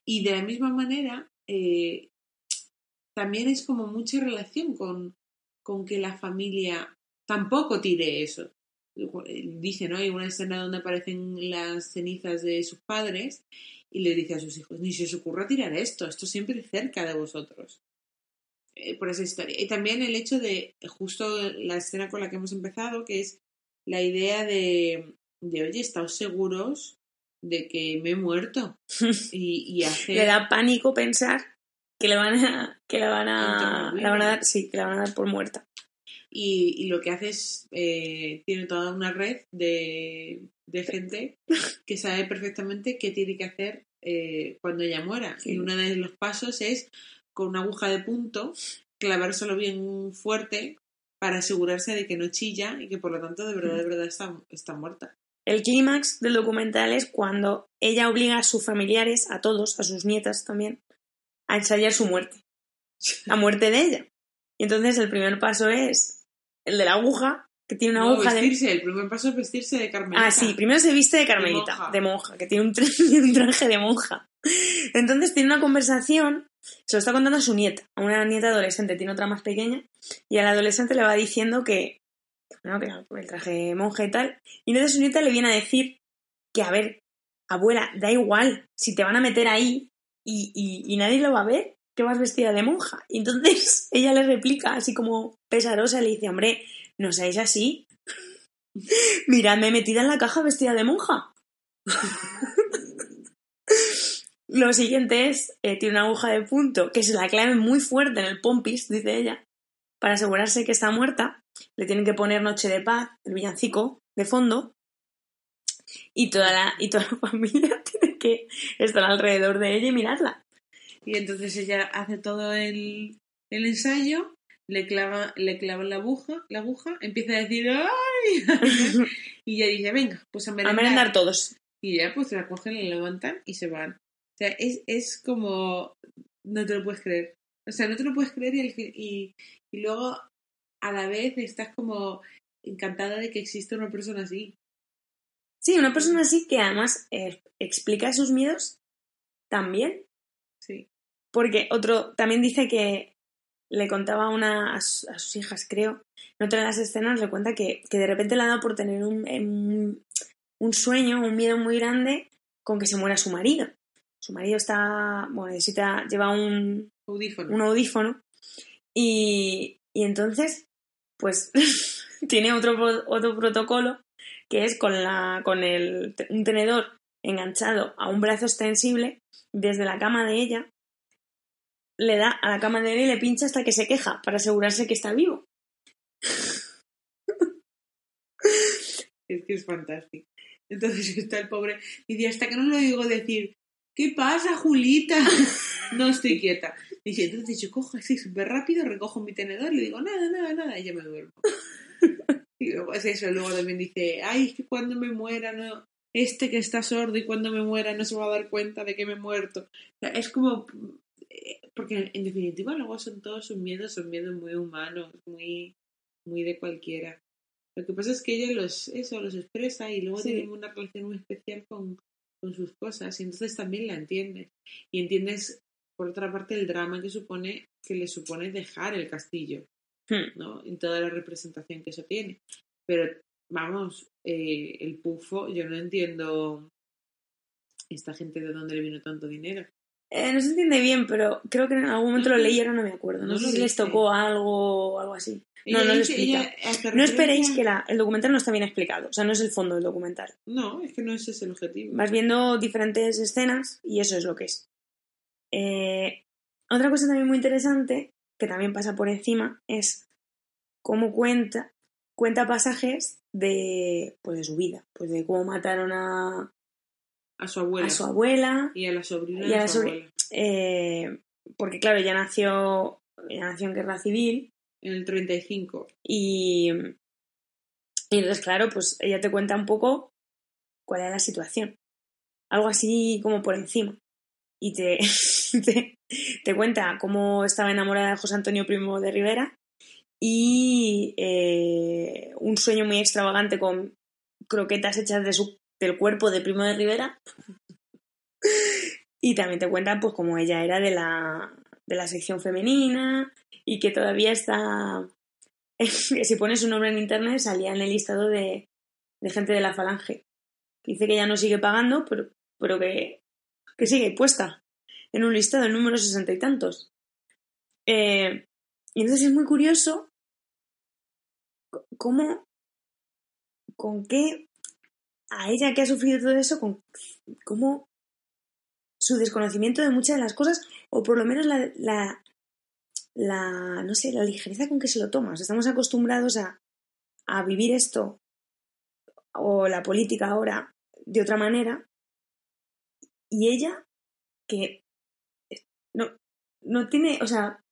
Y de la misma manera, eh, también es como mucha relación con, con que la familia tampoco tire eso. Dice, ¿no? Hay una escena donde aparecen las cenizas de sus padres y le dice a sus hijos, ni se os ocurra tirar esto, esto siempre cerca de vosotros. Eh, por esa historia. Y también el hecho de, justo la escena con la que hemos empezado, que es la idea de, de oye, ¿estáos seguros de que me he muerto? Y, y hace... Le da pánico pensar que le van a, que la van a, la van a dar, sí, que la van a dar por muerta. y, y lo que hace es, eh, tiene toda una red de, de gente que sabe perfectamente qué tiene que hacer eh, cuando ella muera. Sí. Y uno de los pasos es, con una aguja de punto, clavárselo bien fuerte para asegurarse de que no chilla y que por lo tanto de verdad, de verdad está, está muerta. El clímax del documental es cuando ella obliga a sus familiares, a todos, a sus nietas también, a ensayar su muerte. La muerte de ella. Y entonces el primer paso es el de la aguja, que tiene una No, aguja de... vestirse, el primer paso es vestirse de Carmelita. Ah, sí, primero se viste de Carmelita, monja. de monja, que tiene un, tra- un traje de monja. Entonces tiene una conversación, se lo está contando a su nieta, a una nieta adolescente, tiene otra más pequeña, y al adolescente le va diciendo que, bueno, que el traje de monja y tal, y entonces su nieta le viene a decir que, a ver, abuela, da igual, si te van a meter ahí y, y- y nadie lo va a ver, que vas vestida de monja. Y entonces ella le replica, así como pesarosa, le dice, hombre, no seáis así, Miradme metida en la caja vestida de monja. Lo siguiente es, eh, tiene una aguja de punto que se la clave muy fuerte en el pompis, dice ella, para asegurarse que está muerta. Le tienen que poner Noche de Paz, el villancico, de fondo. Y toda la, y toda la familia tiene que estar alrededor de ella y mirarla. Y entonces ella hace todo el, el ensayo, le clava, le clava la aguja, la aguja, empieza a decir ¡ay! y ella dice, venga, pues a A merendar. merendar todos. Y ya pues la cogen, la levantan y se van. O sea, es, es como... No te lo puedes creer. O sea, no te lo puedes creer y, y, y luego a la vez estás como encantada de que existe una persona así. Sí, una persona así que además eh, explica sus miedos también. Sí. Porque otro también dice que le contaba una a, su- a sus hijas, creo, en otra de las escenas le cuenta que, que de repente le ha dado por tener un, un, un sueño, un miedo muy grande con que se muera su marido. Su marido está, bueno, necesita, lleva un, Audífono. un audífono y, y entonces pues tiene otro, otro protocolo que es con, la, con el, un tenedor enganchado a un brazo extensible desde la cama de ella, le da a la cama él y le pincha hasta que se queja para asegurarse que está vivo. Es que es fantástico. Entonces está el pobre. Dice, hasta que no lo digo decir, ¿qué pasa, Julita? No estoy quieta. Dice, entonces yo cojo así súper rápido, recojo mi tenedor y le digo, nada, nada, nada, y ya me duermo. Y luego es eso, luego también dice, ay, es que cuando me muera, no, este que está sordo y cuando me muera no se va a dar cuenta de que me he muerto. Es como, porque en definitiva luego son todos sus miedos, son miedos muy humanos, muy, muy de cualquiera. Lo que pasa es que ella los, eso, los expresa y luego Sí. tiene una relación muy especial con, con sus cosas y entonces también la entiendes. Y entiendes, por otra parte, el drama que supone, que le supone dejar el castillo. Hmm. ¿no? En toda la representación que eso tiene. Pero, vamos, eh, el pufo, yo no entiendo esta gente de dónde le vino tanto dinero. Eh, no se entiende bien, pero creo que en algún momento lo leí y ahora no me acuerdo. No, No sé si les tocó algo o algo así. No, no lo explica. No esperéis que la- el documental no está bien explicado, o sea, no es el fondo del documental. No, es que no ese es el objetivo. Vas viendo diferentes escenas y eso es lo que es. Eh, otra cosa también muy interesante, que también pasa por encima, es cómo cuenta, cuenta pasajes de, pues de su vida, pues de cómo mataron a, A su abuela. a su abuela, Y a la sobrina y a la su sobri- abuela. eh, porque claro, ella nació, ella nació en guerra civil En el 35. y, y entonces claro, pues ella te cuenta un poco cuál era la situación. Algo así como por encima. Y te, te, te cuenta cómo estaba enamorada de José Antonio Primo de Rivera y eh, un sueño muy extravagante con croquetas hechas de su, del cuerpo de Primo de Rivera. Y también te cuenta pues cómo ella era de la, de la sección femenina y que todavía está... si pones su nombre en internet salía en el listado de, de gente de la falange. Dice que ya no sigue pagando, pero, pero que, que sigue puesta en un listado, el número sesenta y tantos. Eh, y entonces es muy curioso cómo, con qué, a ella que ha sufrido todo eso, con cómo su desconocimiento de muchas de las cosas, o por lo menos la, la, la no sé, la ligereza con que se lo toma. Estamos acostumbrados a, a vivir esto o la política ahora de otra manera y ella que no, no tiene, o sea,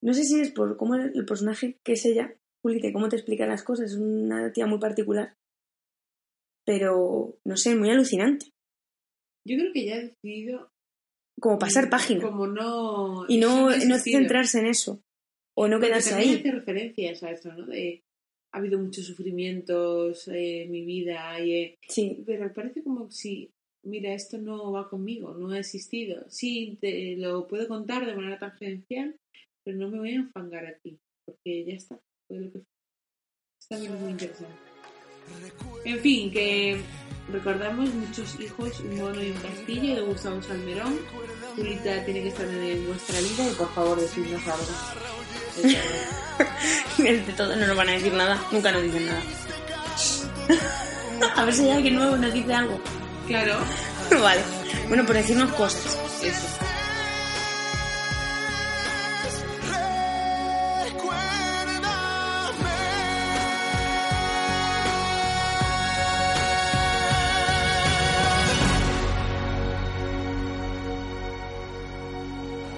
no sé si es por cómo el, el personaje que es ella, Julita, y cómo te explica las cosas, es una tía muy particular, pero no sé, muy alucinante, Yo creo que ya ha decidido. como pasar página Como no. y no, no centrarse en eso o no quedarse ahí. hace referencias a eso, ¿no? De. Ha habido muchos sufrimientos eh, en mi vida y. eh, Sí, Pero parece como si, mira, esto no va conmigo, no ha existido. Sí, te lo puedo contar de manera tangencial, pero no me voy a enfangar aquí, porque ya está. Fue lo que fue. Esto también es muy interesante. En fin, que recordamos muchos hijos, un mono y un castillo de Gustavo Salmerón. Julita tiene que estar en vuestra vida y por favor decidnos algo. De todo. de todo no nos van a decir nada, nunca nos dicen nada. a ver si hay alguien nuevo nos dice algo. Claro, vale, bueno, por decirnos cosas. eso.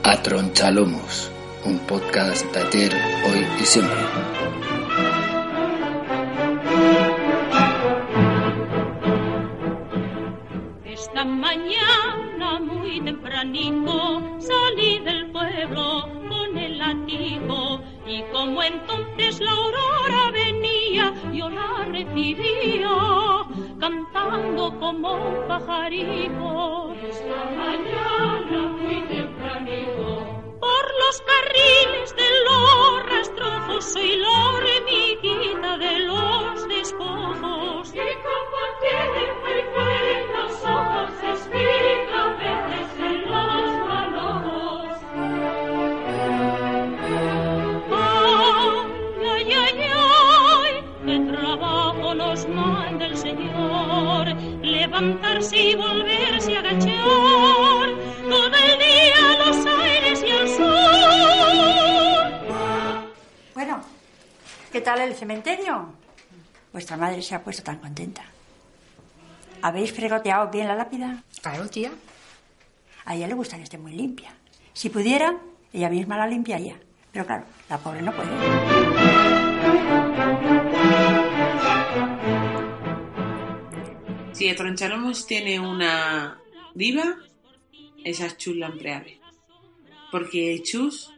A Tronchalomos, un podcast de ayer, hoy y siempre. Esta mañana muy tempranito salí del pueblo con el latigo y como entonces la aurora venía yo la recibía cantando como un pajarito. Esta mañana muy los carriles de los rastrojos soy la hormiguita de los despojos. Tal el cementerio? Vuestra madre se ha puesto tan contenta. ¿Habéis fregoteado bien la lápida? Claro, tía. A ella le gusta que esté muy limpia. Si pudiera, ella misma la limpiaría. Pero claro, la pobre no puede. Si Tronchalomos tiene una diva, esa es Chus Lampreave. Porque Chus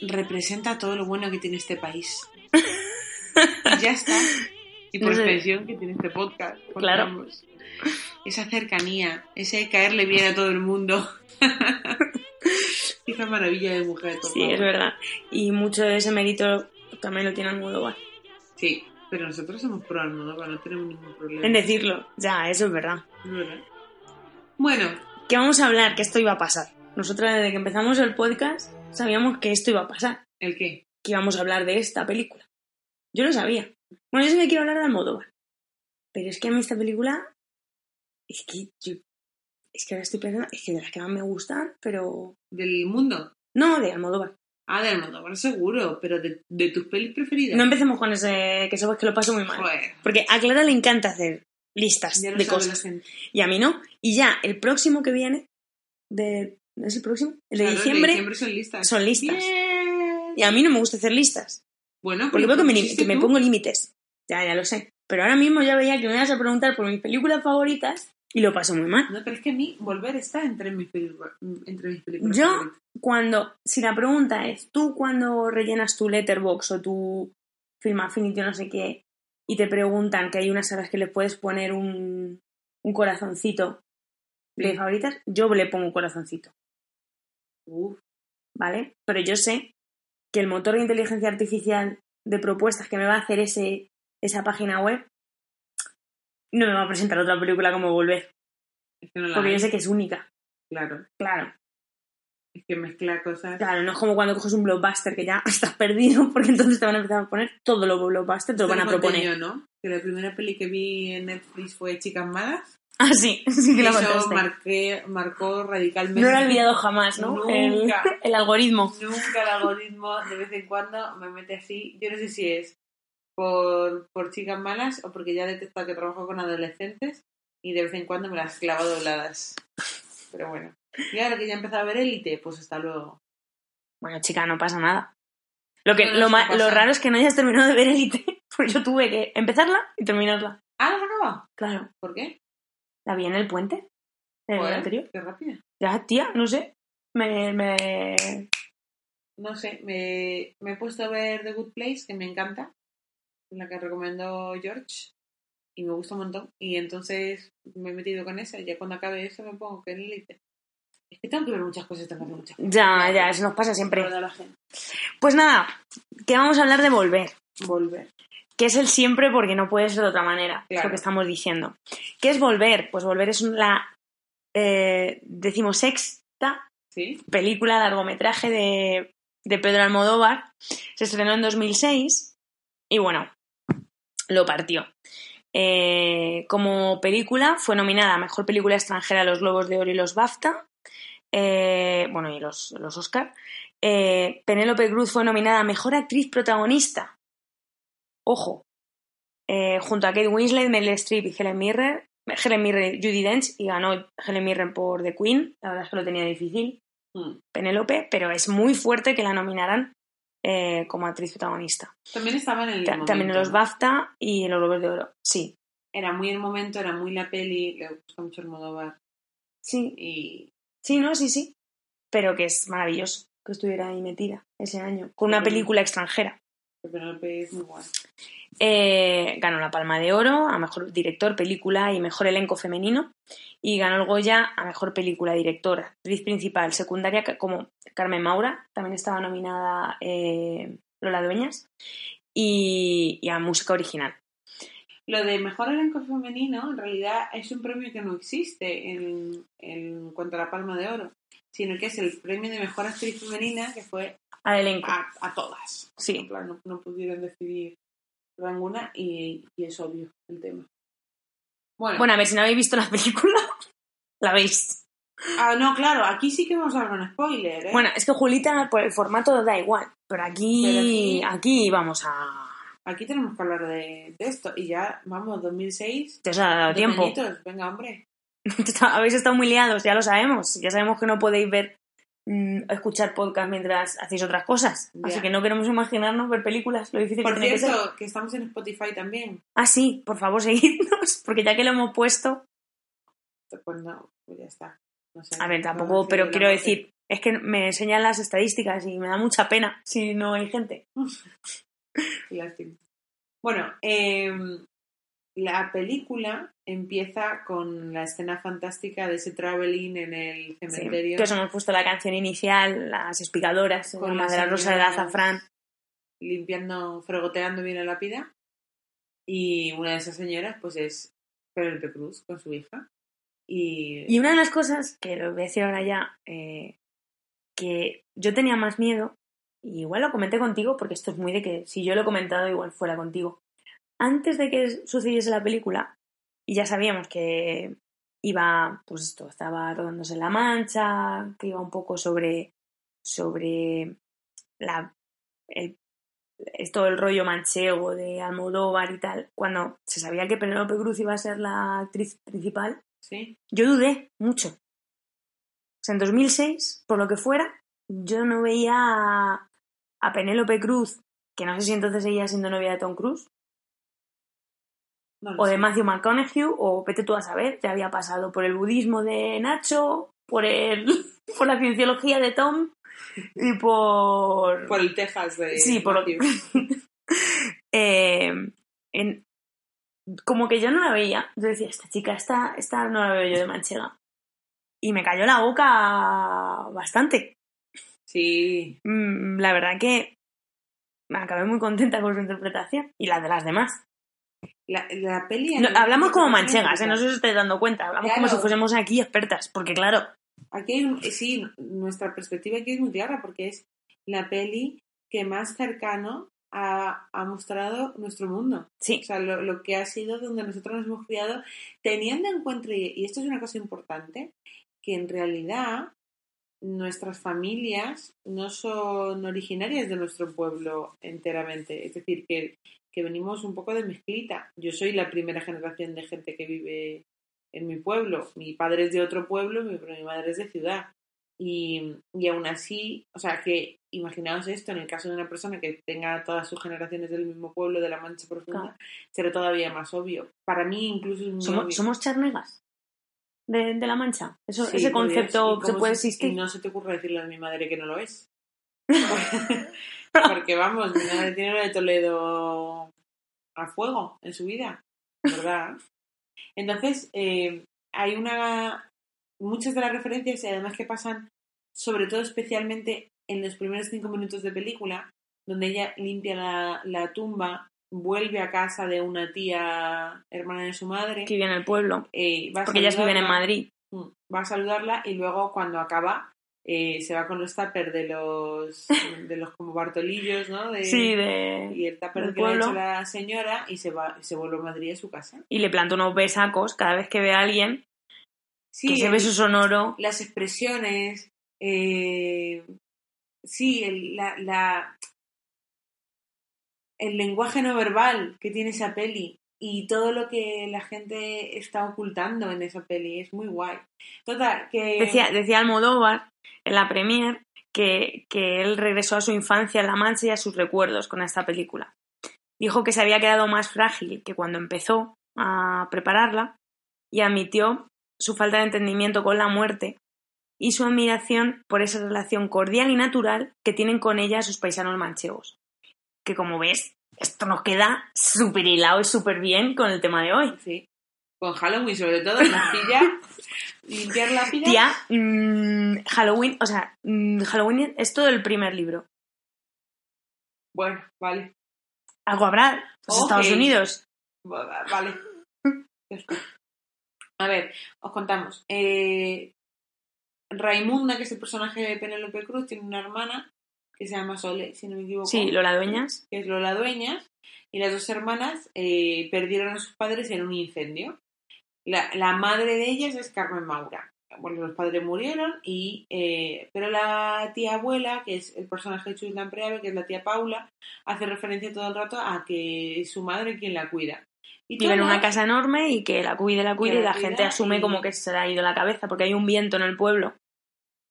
representa todo lo bueno que tiene este país. ya está. Y por No sé. extensión que tiene este podcast. Claro. Esa cercanía, ese caerle bien a todo el mundo. esa maravilla de mujer. Sí, favor. es verdad. Y mucho de ese mérito también lo tiene Almodóvar. Sí, pero nosotros somos pro Almodóvar, no tenemos ningún problema. En decirlo. Ya, eso es verdad. Es verdad. Bueno, Que vamos a hablar, que esto iba a pasar. Nosotras desde que empezamos el podcast sabíamos que esto iba a pasar. ¿el qué? Que íbamos a hablar de esta película. Yo lo sabía. Bueno, yo sí que quiero hablar de Almodóvar. Pero es que a mí esta película... Es que yo... Es que ahora estoy pensando... Es que de las que más me gustan, pero... ¿Del mundo? No, de Almodóvar. Ah, de Almodóvar seguro, pero de, de tus pelis preferidas. No empecemos con ese... Que sabes que lo paso muy mal. Joder, Porque a Clara le encanta hacer listas de cosas. Y a mí no. Y ya, el próximo que viene, de, ¿es el próximo? El de Claro, diciembre, son listas. son listas. Bien. Y a mí no me gusta hacer listas. Bueno, Porque pero veo que me, pongo límites. Ya, ya lo sé. Pero ahora mismo ya veía que me ibas a preguntar por mis películas favoritas y lo paso muy mal. No, pero es que a mí volver está entre mis, películas entre mis películas. Yo, favoritas. cuando, si la pregunta es, tú cuando rellenas tu letterbox o tu Film Affinity o no sé qué, y te preguntan que hay unas a las que le puedes poner un, un corazoncito de Sí. favoritas, yo le pongo un corazoncito. Uf, ¿vale? Pero yo sé que el motor de inteligencia artificial de propuestas que me va a hacer ese, esa página web no me va a presentar otra película como Volver, es que no la porque hay. yo sé que es única. Claro, Claro, es que mezcla cosas. claro, no es como cuando coges un blockbuster que ya estás perdido, porque entonces te van a empezar a poner todo lo blockbuster, te lo van a proponer. Que la primera peli que vi en Netflix fue Chicas Malas. Ah, sí, sí que lo Eso marqué, marcó radicalmente. No lo he olvidado jamás, ¿no? Nunca. el algoritmo. Nunca el algoritmo de vez en cuando me mete así. Yo no sé si es por, por chicas malas o porque ya he detectado que trabajo con adolescentes y de vez en cuando me las clavo dobladas. Pero bueno. Y ahora que ya he empezado a ver Élite, pues hasta luego. Bueno, chica, no pasa nada. Lo, que, No, no, lo, ma- lo raro es que no hayas terminado de ver Elite, porque yo tuve que empezarla y terminarla. ¿Ah, la acaba? Claro. ¿Por qué? ¿La vi en el puente? ¿El Joder, anterior? Qué rápida. Ya, tía, no sé. Me, me... No sé, me, me he puesto a ver The Good Place, que me encanta, la que recomendó George, y me gusta un montón. Y entonces me he metido con esa, y ya cuando acabe eso me pongo que en Elite. Es que tengo que ver muchas cosas, tengo que ver muchas cosas. Ya, ya, eso nos pasa siempre. Pues nada, que vamos a hablar de Volver, Volver. Que es el siempre porque no puede ser de otra manera, es lo que estamos diciendo. ¿Qué es Volver? Pues Volver es la eh, decimosexta ¿Sí? película, largometraje de, de Pedro Almodóvar. Se estrenó en 2006 y bueno, lo partió. Eh, como película fue nominada a Mejor Película Extranjera a los Globos de Oro y los BAFTA, eh, bueno, y los, los Oscar. Eh, Penélope Cruz fue nominada a Mejor Actriz Protagonista. Ojo. Eh, junto a Kate Winslet, Meryl Streep y Helen Mirren. Helen Mirren, Judy Dench, y ganó Helen Mirren por The Queen. La verdad es que lo tenía difícil. Mm. Penélope, pero es muy fuerte que la nominaran eh, como actriz protagonista. También estaba en el Ta- momento. También en los BAFTA y en los Globos de Oro. Sí. Era muy el momento, era muy la peli, le gusta mucho el Almodóvar. Sí, Y sí, no, sí, sí. Pero que es maravilloso que estuviera ahí metida ese año, con una película extranjera. Penélope es muy guay. Eh, ganó la Palma de Oro a Mejor Director, Película y Mejor Elenco Femenino. Y ganó el Goya a Mejor Película, Director, Actriz Principal, Secundaria, como Carmen Maura. También estaba nominada eh, Lola Dueñas. Y, y a Música Original. Lo de mejor elenco femenino, en realidad, es un premio que no existe en, en cuanto a la Palma de Oro, sino que es el premio de mejor actriz femenina que fue elenco. a, a todas. Sí. En plan, no, no pudieron decidir ninguna y, y es obvio el tema. Bueno, Bueno, a ver, si no habéis visto la película, la veis. ah, no, claro, aquí sí que vamos a hablar con spoiler, ¿eh? Bueno, es que Julita, por el formato da igual, pero aquí, Pero aquí- aquí vamos a... Aquí tenemos que hablar de, de esto. Y ya, vamos, 2006. Te os ha dado tiempo. añitos, Venga, hombre. Habéis estado muy liados, ya lo sabemos. Ya sabemos que no podéis ver, escuchar podcast mientras hacéis otras cosas. Así que no queremos imaginarnos ver películas, lo difícil Por que tiene que ser. cierto, que estamos en Spotify también. Ah, sí, por favor, seguidnos, porque ya que lo hemos puesto... Pues no, pues ya está. No sé, A ver, tampoco, pero quiero decir, es que me enseñan las estadísticas y me da mucha pena si no hay gente. Qué lástima. Bueno, em, la película empieza con la escena fantástica de ese traveling en el Sí, cementerio. que os hemos puesto la canción inicial, las espigadoras, Con la de la rosa señoras azafrán. limpiando, fregoteando bien la lápida. Y una de esas señoras, pues es Penélope Cruz con su hija. Y, Y una de las cosas que lo voy a decir ahora ya, eh, que yo tenía más miedo, y igual lo comenté contigo, porque esto es muy de que si yo lo he comentado, igual fuera contigo. Antes de que sucediese la película, y ya sabíamos que iba, pues esto, estaba rodándose en La Mancha, que iba un poco sobre, sobre la, el, todo el rollo manchego de Almodóvar y tal. Cuando se sabía que Penélope Cruz iba a ser la actriz principal, ¿sí? yo dudé mucho. O sea, en 2006, por lo que fuera, yo no veía a, a Penélope Cruz, que no sé si entonces seguía siendo novia de Tom Cruise, O de. Matthew McConaughey, o vete tú a saber, ya había pasado por el budismo de Nacho, por, el, por la cienciología de Tom y por... Por el Texas de Sí, por. Eh, en- como que yo no la veía. Yo decía, esta chica, esta, esta no la veo yo de manchega. Y me cayó la boca bastante. Sí, Mm, La verdad que me acabé muy contenta con su interpretación. Y la de las demás. La, la peli... No, hablamos como manchegas, ¿eh? no sé si os estáis dando cuenta. Hablamos como si fuésemos aquí expertas. Porque claro, Aquí hay un- sí, nuestra perspectiva aquí es muy clara porque es la peli que más cercano ha, ha mostrado nuestro mundo. sí, O sea, lo, lo que ha sido donde nosotros nos hemos criado, teniendo en cuenta, y esto es una cosa importante, que en realidad nuestras familias no son originarias de nuestro pueblo enteramente. Es decir, que, que venimos un poco de mezclita. Yo soy la primera generación de gente que vive en mi pueblo. Mi padre es de otro pueblo, mi, pero mi madre es de ciudad. Y, y aún así, o sea, que imaginaos esto, en el caso de una persona que tenga todas sus generaciones del mismo pueblo, de la Mancha Profunda, será todavía más obvio. Para mí incluso es muy somos, obvio. somos charnegas de, de la mancha. Eso, Sí, ese concepto ¿Y se puede existir. Y no se te ocurre decirle a mi madre que no lo es. Porque vamos, mi madre tiene lo de Toledo a fuego en su vida, ¿verdad? Entonces, eh, hay una. Muchas de las referencias, y además que pasan, sobre todo especialmente en los primeros cinco minutos de película, donde ella limpia la, la tumba, vuelve a casa de una tía hermana de su madre. que vive en el pueblo. eh, va a Porque ellas viven en. Madrid. Mm, va a saludarla y luego cuando acaba eh, se va con los tuppers de los de los como bartolillos no de, Sí, de... y el tupper que le ha hecho la señora y se va se vuelve a Madrid a su casa. Y le planta unos besacos cada vez que ve a alguien sí que ese el- beso sonoro. las expresiones eh, sí el, la, la el lenguaje no verbal que tiene esa peli y todo lo que la gente está ocultando en esa peli es muy guay total que Decía, decía Almodóvar en la premier que, que él regresó a su infancia en La Mancha y a sus recuerdos con esta película. Dijo que se había quedado más frágil que cuando empezó a prepararla y admitió su falta de entendimiento con la muerte y su admiración por esa relación cordial y natural que tienen con ella sus paisanos manchegos. Que como ves, esto nos queda súper hilado y súper bien con el tema de hoy. Sí. Con Halloween, sobre todo, la pilla, limpiar la pila. Tía, mm, Halloween, o sea, mm, Halloween es todo el primer libro. Bueno, vale. Algo habrá, los Ok. Estados Unidos. Va- Vale. A ver, os contamos. Eh, Raimunda, que es el personaje de Penélope Cruz, tiene una hermana que se llama Sole, si no me equivoco. Sí, Lola Dueñas. que es Lola Dueñas, y las dos hermanas eh, perdieron a sus padres en un incendio. La, la madre de ellas es Carmen Maura. Bueno, los padres murieron, y eh, pero la tía abuela, que es el personaje de Chus Lampreave, que es la tía Paula, hace referencia todo el rato a que es su madre quien la cuida. Y Vive en una casa enorme y que la cuide, la cuide y la la gente asume y- como que se le ha ido la cabeza porque hay un viento en el pueblo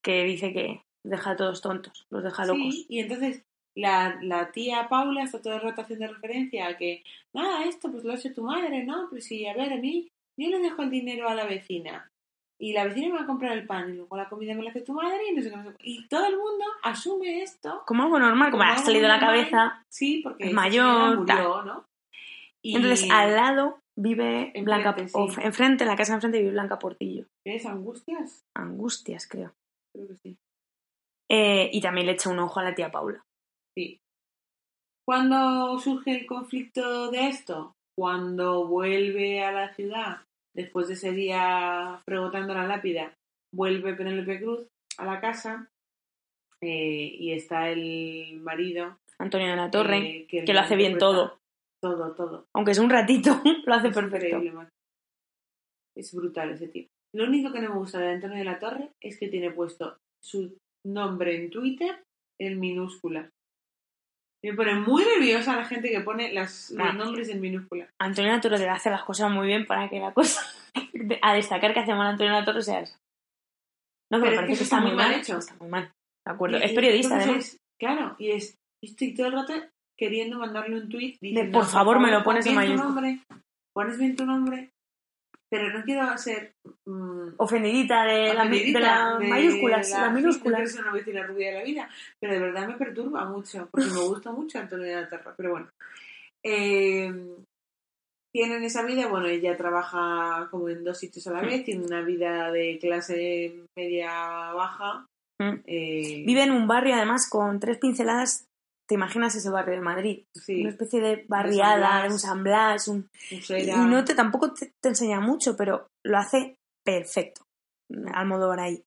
que dice que deja a todos tontos, los deja locos. Sí, y entonces la, la tía Paula está todo el rato haciendo referencia a que, nada, esto pues lo ha hecho tu madre, ¿no? Pues sí, a ver, a mí, yo le dejo el dinero a la vecina. Y la vecina me va a comprar el pan y luego la comida me la hace tu madre y no sé qué. no sé. Y todo el mundo asume esto. Como algo normal, como, ha salido la cabeza. Sí, porque Es mayor, murió, ¿no? Y Entonces, al lado vive Enfrente, Blanca, sí. o enfrente, en la casa enfrente vive Blanca Portillo. ¿Es angustias? Angustias, creo. Creo que sí. Eh, y también le echa un ojo a la tía Paula. Sí. ¿Cuándo surge el conflicto de esto? Cuando vuelve a la ciudad, después de ese día fregotando la lápida, vuelve Penélope Cruz a la casa eh, y está el marido. Antonio de la Torre, eh, que lo hace bien todo. Todo, todo. Aunque es un ratito, lo hace Es perfecto. Es brutal ese tío. Lo único que no me gusta de Antonio de la Torre es que tiene puesto su nombre en Twitter en minúsculas. Me pone muy nerviosa la gente que pone las, los nombres en minúsculas. Antonio de la Torre te hace las cosas muy bien para que la cosa a destacar que hace mal Antonio de la Torre sea eso. No, Pero pero, es parece que que, eso está, muy mal hecho. Está muy mal. De acuerdo. Y- es y periodista, además. claro, y es, estoy todo el rato queriendo mandarle un tweet diciendo, por favor, me lo pon pones en bien tu mayúscula". nombre, pones bien tu nombre, pero no quiero ser mm, Ofendidita de, la, Ofendidita las de mayúsculas, la- las sí, minúsculas. No voy a decir la rubia de la vida, pero de verdad me perturba mucho, porque me gusta mucho Antonio de la Terra. Pero bueno, eh, tienen esa vida, bueno, ella trabaja como en dos sitios a la vez, tiene una vida de clase media baja. Mm. eh, Vive en un barrio, además, con tres pinceladas. ¿Te imaginas ese barrio de Madrid? sí, Una especie de barriada, un San Blas, un... Y no te, tampoco te, te enseña mucho, pero lo hace perfecto. Almodóvar ahí.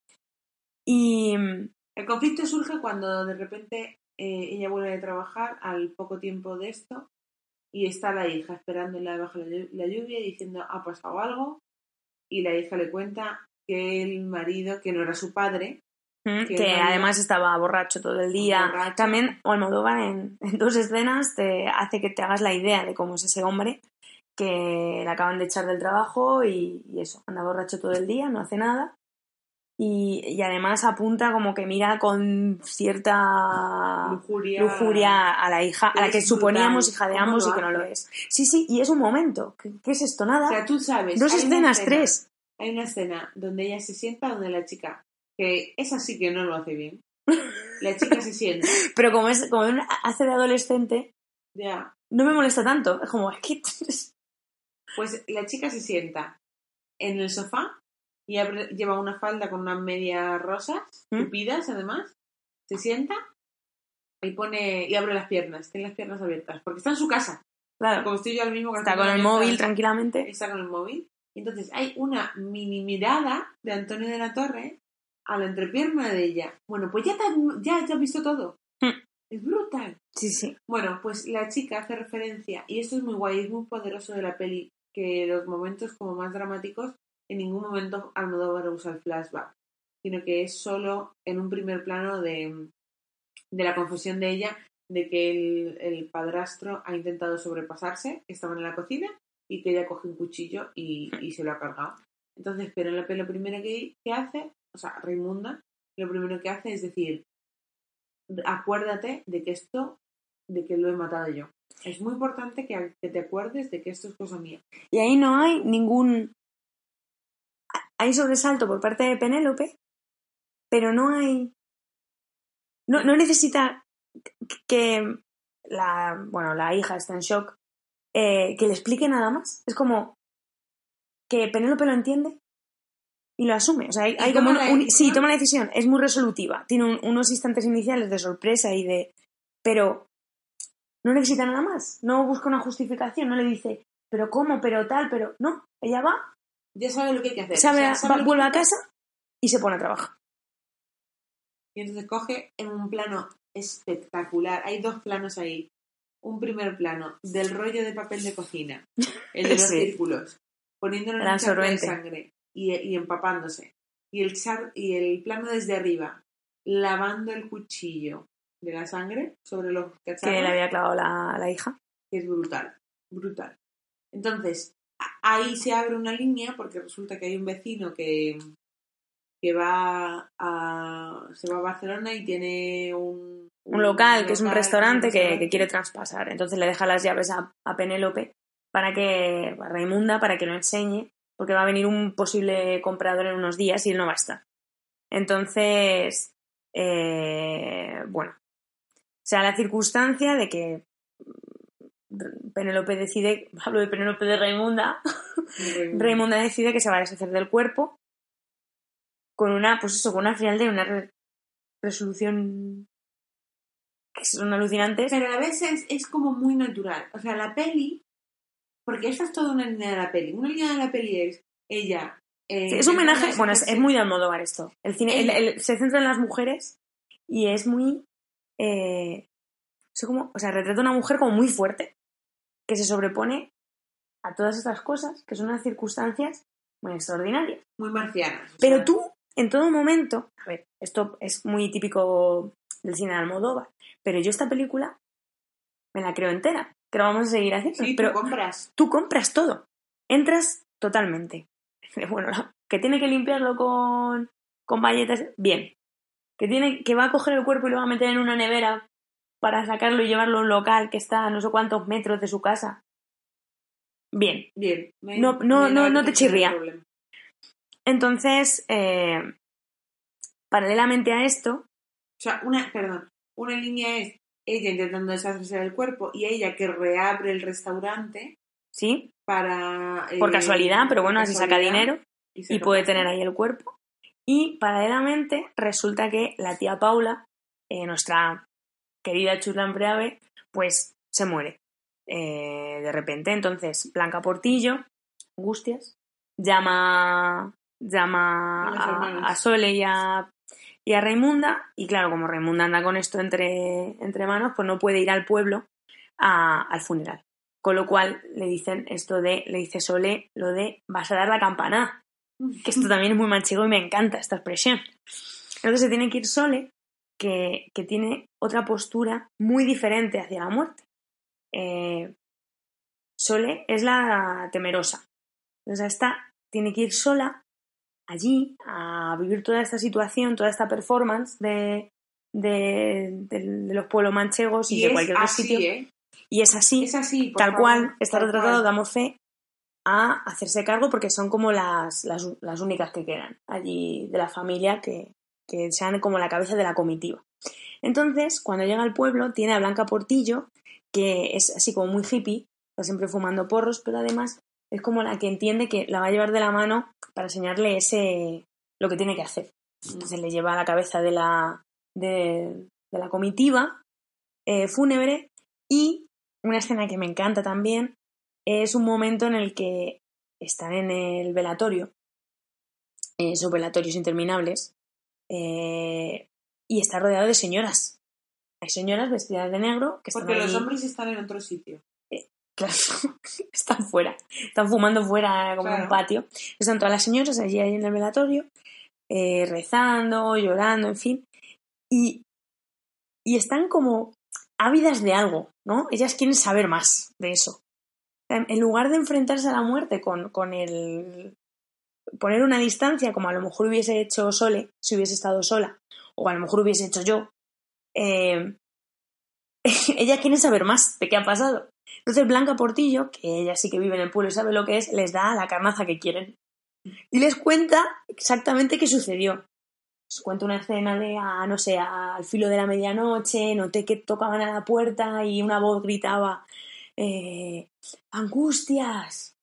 Y mm, El conflicto surge cuando de repente eh, ella vuelve a trabajar al poco tiempo de esto y está la hija esperándola bajo la, llu- la lluvia y diciendo ha pasado algo y la hija le cuenta que el marido, que no era su padre, Mm, Que además estaba borracho todo el día. Borracho. También Almodóvar en, en dos escenas te hace que te hagas la idea de cómo es ese hombre que le acaban de echar del trabajo y, y eso, anda borracho todo el día, no hace nada. Y, y además apunta como que mira con cierta lujuria, lujuria a la hija, a la que suponíamos hija de ¿Cómo ambos y que no lo es. Sí, sí, y es un momento. ¿Qué, qué es esto? Nada. O sea, tú sabes. Dos escenas, escena- tres. Hay una escena donde ella se sienta, donde la chica, que esa sí que no lo hace bien, la chica se sienta, Pero como, es, como hace de adolescente, ya, no me molesta tanto. Es como, es que Pues la chica se sienta en el sofá y lleva una falda con unas medias rosas, ¿Mm? tupidas además. Se sienta y pone y abre las piernas, tiene las piernas abiertas, porque está en su casa. Claro, Como estoy yo ahora mismo. está con el móvil tranquilamente. Está con el móvil. Entonces hay una mini mirada de Antonio de la Torre a la entrepierna de ella. Bueno, pues ya, te ya, ya has visto todo. Mm. Es brutal. Sí, sí. Bueno, pues la chica hace referencia, y esto es muy guay, es muy poderoso de la peli, que los momentos como más dramáticos, en ningún momento Almodóvar usa el flashback, sino que es solo en un primer plano de, de la confesión de ella de que el, el padrastro ha intentado sobrepasarse, que estaban en la cocina, y que ella coge un cuchillo y, y se lo ha cargado. Entonces, pero lo primero que, que hace, o sea, Raimunda, lo primero que hace es decir, acuérdate de que esto, de que lo he matado yo. Es muy importante que, te acuerdes de que esto es cosa mía. Y ahí no hay ningún. Hay sobresalto por parte de Penélope, pero no hay. No, no necesita que la, bueno, la hija está en shock, eh, que le explique nada más. Es como que Penélope lo entiende y lo asume. O sea, hay, ¿Y hay como un- sí, toma la decisión. Es muy resolutiva. Tiene un- unos instantes iniciales de sorpresa y de. Pero no necesita nada más. No busca una justificación. No le dice, pero cómo, pero tal, pero. No. Ella va, Ya sabe lo que hay que hacer. sabe, O sea, sabe va- lo que- vuelve a casa y se pone a trabajar. Y entonces coge en un plano espectacular. Hay dos planos ahí. Un primer plano del rollo de papel de cocina, el de los Sí. círculos. poniéndolo en un de sangre y, y empapándose. Y el, char- y el plano desde arriba, lavando el cuchillo de la sangre sobre los cacharros, Que le había clavado la, la hija. que es brutal, brutal. Entonces, ahí se abre una línea porque resulta que hay un vecino que, que va a, se va a Barcelona y tiene un, Un local, que es un restaurante que, quiere traspasar. Entonces le deja las llaves a, a Penélope para que, a Raimunda, para que lo enseñe, porque va a venir un posible comprador en unos días y él no va a estar. Entonces, eh, bueno, se da la circunstancia de que Penélope decide, hablo de Penélope de Raimunda, Raimunda decide que se va a deshacer del cuerpo con una, pues eso, con una final de una re- resolución que son alucinantes. Pero a la vez es, es como muy natural. O sea, la peli, porque esta es toda una línea de la peli. Una línea de la peli es ella. eh, Sí, es un homenaje, bueno, es, muy de Almodóvar esto. El cine el- El- el- se centra en las mujeres y es muy, eh, cómo, o sea, retrata a una mujer como muy fuerte que se sobrepone a todas estas cosas que son unas circunstancias muy extraordinarias. muy marcianas. Pero sea, tú, en todo momento, a ver, esto es muy típico del cine de Almodóvar, pero yo esta película me la creo entera, que lo vamos a seguir haciendo. Sí, pero tú compras. tú compras todo, entras totalmente. Bueno, que tiene que limpiarlo con, con bayetas, bien. Que, tiene, que va a coger el cuerpo y lo va a meter en una nevera para sacarlo y llevarlo a un local que está a no sé cuántos metros de su casa. Bien. Bien. me- No- no- me no- te chirría. Entonces, eh, paralelamente a esto, O sea, una, perdón, una línea es ella intentando deshacerse del cuerpo y ella que reabre el restaurante ¿sí? para... Por eh, casualidad, pero bueno, así saca dinero. y, puede tener ahí el cuerpo. Y paralelamente resulta que la tía Paula, eh, nuestra querida Churlan Preave, pues se muere eh, de repente. Entonces, Blanca Portillo, Angustias, llama, llama A a Sole y a, y a Raimunda. Y claro, como Raimunda anda con esto entre, entre manos, pues no puede ir al pueblo a- al funeral. Con lo cual le dicen esto de, le dice Sole lo de vas a dar la campana. Que esto también es muy manchego y me encanta esta expresión. Entonces se tiene que ir Sole, que, que tiene otra postura muy diferente hacia la muerte. Eh, Sole es la temerosa. Entonces esta tiene que ir sola allí a vivir toda esta situación, toda esta performance de, de, de- de los pueblos manchegos y, Y de cualquier otro sitio. ¿eh? Y es así, Es así, tal favor, cual, está tal retratado, cual. damos fe a hacerse cargo porque son como las, las, las únicas que quedan allí de la familia que, que sean como la cabeza de la comitiva. Entonces, cuando llega al pueblo, tiene a Blanca Portillo, que es así como muy hippie, está siempre fumando porros, pero además es como la que entiende que la va a llevar de la mano para enseñarle ese lo que tiene que hacer. Entonces le lleva a la cabeza de la, de, de la comitiva eh, fúnebre y una escena que me encanta también es un momento en el que están en el velatorio, esos velatorios interminables, eh, y está rodeado de señoras. Hay señoras vestidas de negro que están Porque los hombres están en otro sitio. Claro, están fuera, están fumando fuera como en un patio. Están todas las señoras allí, ahí en el velatorio, eh, rezando, llorando, en fin. Y, y están como ávidas de algo, ¿no? Ellas quieren saber más de eso. En en lugar de enfrentarse a la muerte con, con el poner una distancia, como a lo mejor hubiese hecho Sole, si hubiese estado sola, o a lo mejor hubiese hecho yo, eh, ellas quieren saber más de qué ha pasado. Entonces Blanca Portillo, que ella sí que vive en el pueblo y sabe lo que es, les da la carnaza que quieren. Y les cuenta exactamente qué sucedió. Les cuenta una escena de, ah, no sé, al filo de la medianoche, noté que tocaban a la puerta y una voz gritaba, eh, angustias,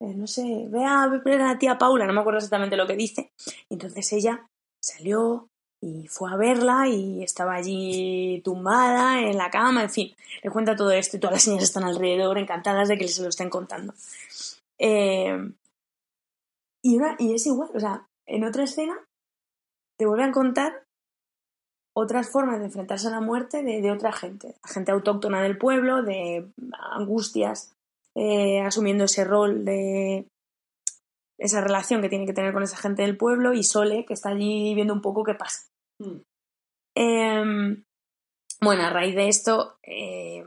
eh, no sé, ve a ver a la tía Paula, no me acuerdo exactamente lo que dice. Entonces ella salió y fue a verla y estaba allí tumbada en la cama, en fin, le cuenta todo esto y todas las señoras están alrededor encantadas de que se lo estén contando. Eh, y, una, y es igual, o sea, en otra escena te vuelve a contar otras formas de enfrentarse a la muerte de, de otra gente, gente autóctona del pueblo, de angustias, eh, asumiendo ese rol de, esa relación que tiene que tener con esa gente del pueblo y Sole, que está allí viendo un poco qué pasa. Mm. Em, bueno, a raíz de esto, eh,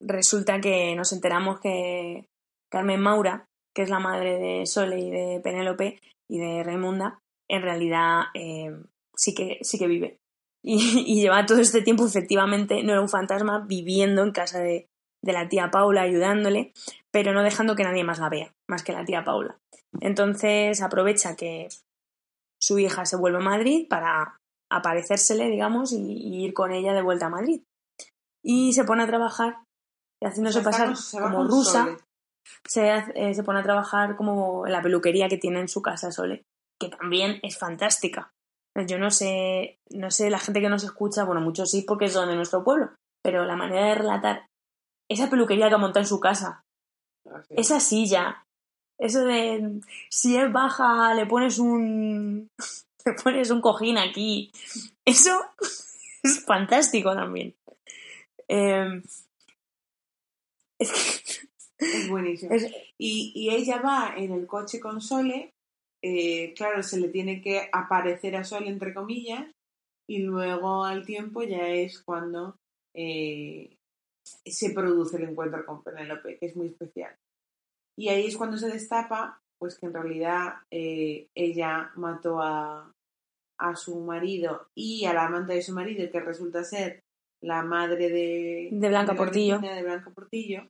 resulta que nos enteramos que Carmen Maura, que es la madre de Sole y de Penélope y de Raimunda, en realidad eh, sí, que, sí que vive. Y, y lleva todo este tiempo, efectivamente, no era un fantasma, viviendo en casa de, de la tía Paula, ayudándole, pero no dejando que nadie más la vea, más que la tía Paula. Entonces aprovecha que su hija se vuelve a Madrid para aparecérsele, digamos, y, y ir con ella de vuelta a Madrid. Y se pone a trabajar, haciéndose pasar con- se va como rusa, se, eh, se pone a trabajar como en la peluquería que tiene en su casa Sole, que también es fantástica. Yo no sé, no sé la gente que nos escucha, bueno, muchos sí porque son de nuestro pueblo, pero la manera de relatar esa peluquería que ha montado en su casa, esa silla, eso de si es baja le pones un le pones un cojín aquí, eso es fantástico también. Eh, es que Es buenísimo. es- Y, y ella va en el coche con Sole, eh, claro, se le tiene que aparecer a Sole, entre comillas, y luego al tiempo ya es cuando eh, se produce el encuentro con Penélope, que es muy especial. Y ahí es cuando se destapa, pues que en realidad eh, ella mató a, a su marido y a la amante de su marido, que resulta ser la madre de, De Blanca la Portillo. vecina de Blanca Portillo.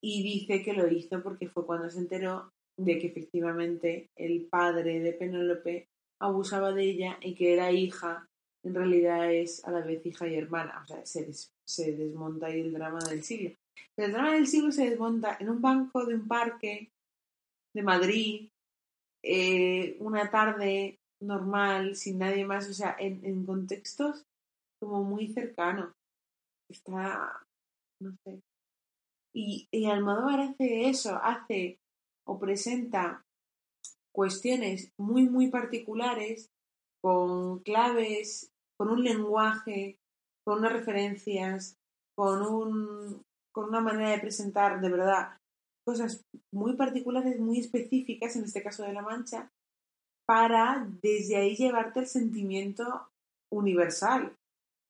Y dice que lo hizo porque fue cuando se enteró de que efectivamente el padre de Penélope abusaba de ella y que era hija, en realidad es a la vez hija y hermana. O sea, se, des- se desmonta ahí el drama del siglo. Pero el drama del siglo se desmonta en un banco de un parque de Madrid, eh, una tarde normal, sin nadie más, o sea, en, en contextos como muy cercanos. Está, no sé. Y, y Almodóvar hace eso, hace o presenta cuestiones muy, muy particulares, con claves, con un lenguaje, con unas referencias, con, un, con una manera de presentar de verdad cosas muy particulares, muy específicas, en este caso de La Mancha, para desde ahí llevarte el sentimiento universal.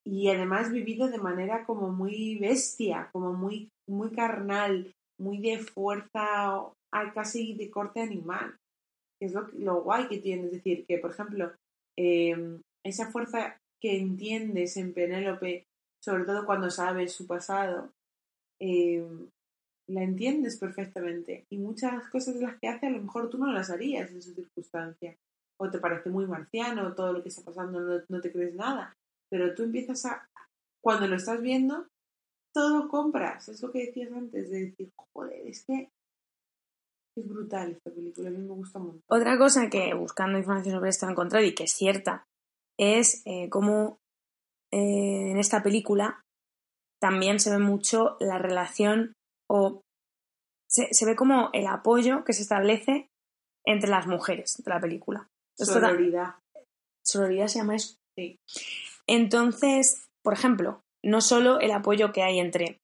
Y además vivido de manera como muy bestia, como muy, muy carnal, muy de fuerza, casi de corte animal, que es lo, lo guay que tiene, es decir, que por ejemplo, eh, esa fuerza que entiendes en Penélope, sobre todo cuando sabes su pasado, eh, la entiendes perfectamente. Y muchas cosas de las que hace a lo mejor tú no las harías en su circunstancia o te parece muy marciano todo lo que está pasando no, no te crees nada. Pero tú empiezas a cuando lo estás viendo todo compras. Es lo que decías antes de decir joder es que es brutal esta película a mí me gusta mucho Otra cosa que buscando información sobre esto he encontrado y que es cierta es eh, cómo eh, en esta película también se ve mucho la relación o se, se ve como el apoyo que se establece entre las mujeres de la película. Sororidad sororidad se llama eso. Sí. Entonces, por ejemplo, no solo el apoyo que hay entre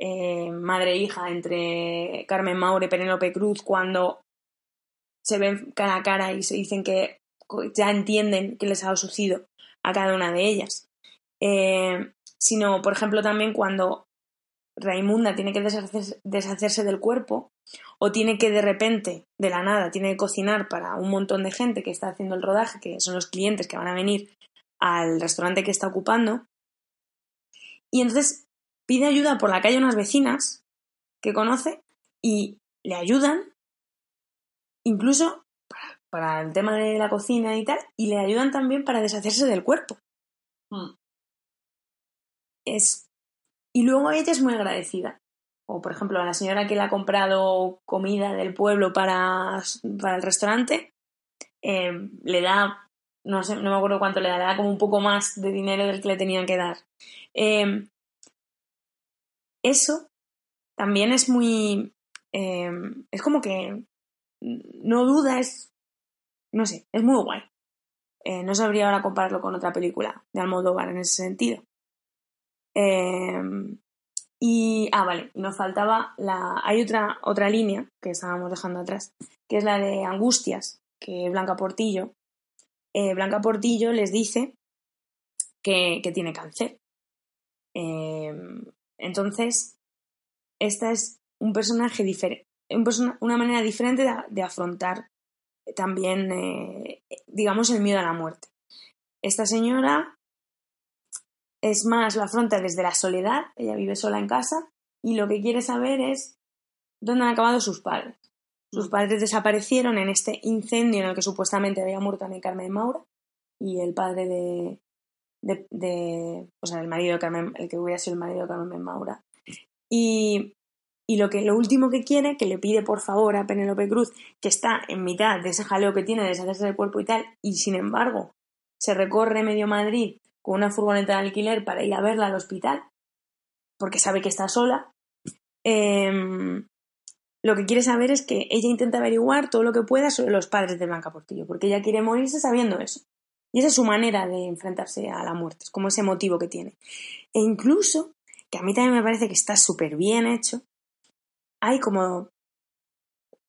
eh, madre e hija, entre Carmen Maure y Penélope Cruz, cuando se ven cara a cara y se dicen que ya entienden qué les ha sucedido a cada una de ellas, Eh, sino, por ejemplo, también cuando Raimunda tiene que deshacerse, deshacerse del cuerpo o tiene que de repente, de la nada, tiene que cocinar para un montón de gente que está haciendo el rodaje, que son los clientes que van a venir al restaurante que está ocupando. Y entonces pide ayuda por la calle a unas vecinas que conoce y le ayudan, incluso para, para el tema de la cocina y tal, y le ayudan también para deshacerse del cuerpo. Mm. Es... Y luego ella es muy agradecida. O, por ejemplo, a la señora que le ha comprado comida del pueblo para, para el restaurante, eh, le da, no sé, no me acuerdo cuánto le da, le da como un poco más de dinero del que le tenían que dar. Eh, eso también es muy... eh, es como que no duda, es... No sé, es muy guay. No sabría ahora compararlo con otra película de Almodóvar en ese sentido. Eh, y, ah, vale, nos faltaba la... Hay otra, otra línea que estábamos dejando atrás, que es la de Angustias, que Blanca Portillo, eh, Blanca Portillo les dice que, que tiene cáncer. Eh, entonces, esta es un personaje diferente, una manera diferente de, de afrontar también, eh, digamos, el miedo a la muerte. Esta señora es más, lo afronta desde la soledad, ella vive sola en casa y lo que quiere saber es dónde han acabado sus padres. Sus padres desaparecieron en este incendio en el que supuestamente había muerto Ana Carmen Maura y el padre de, de, de- o sea, el marido de Carmen, el que hubiera sido el marido de Carmen Maura. Y, y lo, que, lo último que quiere, que le pide por favor a Penélope Cruz, que está en mitad de ese jaleo que tiene de deshacerse del cuerpo y tal, y sin embargo se recorre medio Madrid con una furgoneta de alquiler para ir a verla al hospital, porque sabe que está sola. em, lo que quiere saber es que ella intenta averiguar todo lo que pueda sobre los padres de Blanca Portillo, porque ella quiere morirse sabiendo eso. Y esa es su manera de enfrentarse a la muerte, es como ese motivo que tiene. E incluso, que a mí también me parece que está súper bien hecho, hay como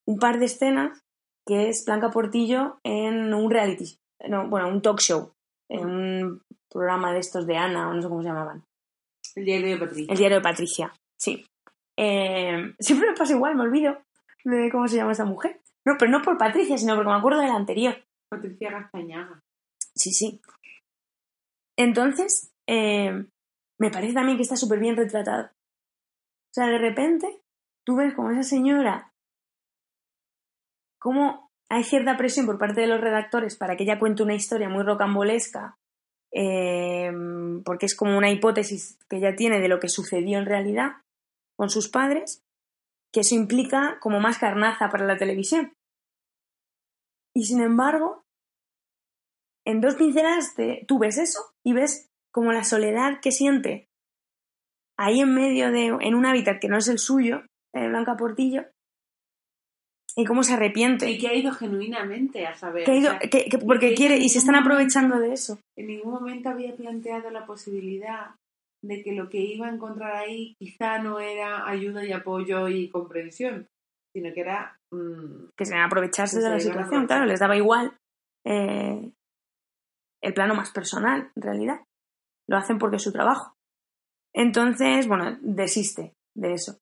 un par de escenas que es Blanca Portillo en un reality, no, bueno, un talk show, en un programa de estos de Ana, o no sé cómo se llamaban. El diario de Patricia. El diario de Patricia, sí. Eh, siempre me pasa igual, me olvido de cómo se llama esa mujer. No, pero no por Patricia, sino porque me acuerdo de la anterior. Patricia Gastañaga. Sí, sí. Entonces, eh, me parece también que está súper bien retratado. O sea, de repente, tú ves como esa señora, cómo hay cierta presión por parte de los redactores para que ella cuente una historia muy rocambolesca, eh, porque es como una hipótesis que ella tiene de lo que sucedió en realidad con sus padres, que eso implica como más carnaza para la televisión. Y sin embargo, en dos pinceladas tú ves eso y ves como la soledad que siente ahí en medio de, en un hábitat que no es el suyo, de Blanca Portillo, y cómo se arrepiente. Y que ha ido genuinamente a saber. Que ha ido- o sea, que- que- porque que quiere, y se están aprovechando de eso. En ningún momento había planteado la posibilidad de que lo que iba a encontrar ahí quizá no era ayuda y apoyo y comprensión, sino que era mm, que se aprovecharse Que de se la iban a situación, claro, les daba igual eh, el plano más personal, en realidad. Lo hacen porque es su trabajo. Entonces, bueno, desiste de eso.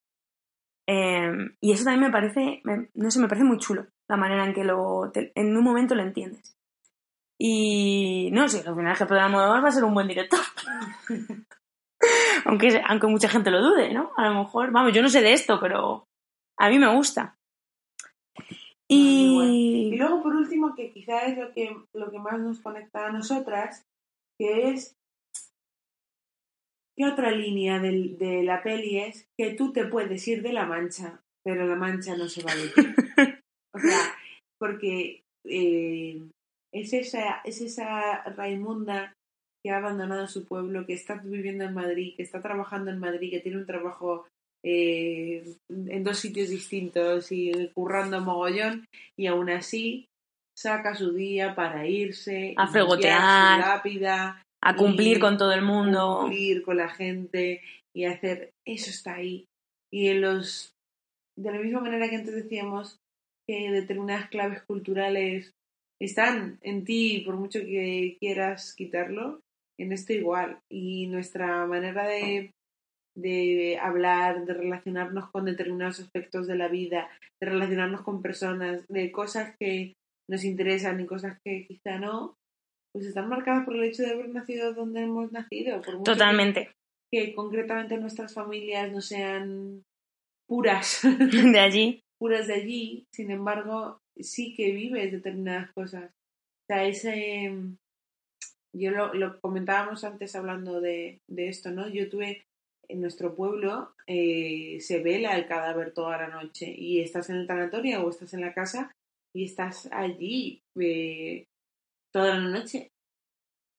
Eh, y eso también me parece, me- no sé, me parece muy chulo, la manera en que lo, te- en un momento lo entiendes. Y no sé, al final el jefe de Almodóvar va a ser un buen director. aunque, aunque mucha gente lo dude, ¿no? A lo mejor, vamos, yo no sé de esto, pero a mí me gusta. Y Y, luego, por último, que quizá es lo que, lo que más nos conecta a nosotras, que es ¿qué otra línea de, la peli es que tú te puedes ir de la mancha, pero la mancha no se va de ti. O sea, porque eh, es, esa, es esa Raimunda que ha abandonado su pueblo, que está viviendo en Madrid, que está trabajando en Madrid, que tiene un trabajo eh, en dos sitios distintos y currando mogollón, y aún así saca su día para irse A y fregotear. su lápida, a cumplir y con todo el mundo. cumplir con la gente y hacer eso está ahí. Y en los de la misma manera que antes decíamos que determinadas claves culturales están en ti por mucho que quieras quitarlo, en esto igual. Y nuestra manera de, de hablar, de relacionarnos con determinados aspectos de la vida, de relacionarnos con personas, de cosas que nos interesan y cosas que quizá no, pues están marcadas por el hecho de haber nacido donde hemos nacido. Por mucho que- Totalmente. que concretamente nuestras familias no sean puras, De allí. puras de allí, sin embargo, sí que vives determinadas cosas. O sea, ese... Yo lo, lo comentábamos antes hablando de, de esto, ¿no? Yo tuve en nuestro pueblo, eh, se vela el cadáver toda la noche y estás en el tanatorio o estás en la casa y estás allí eh, toda la noche.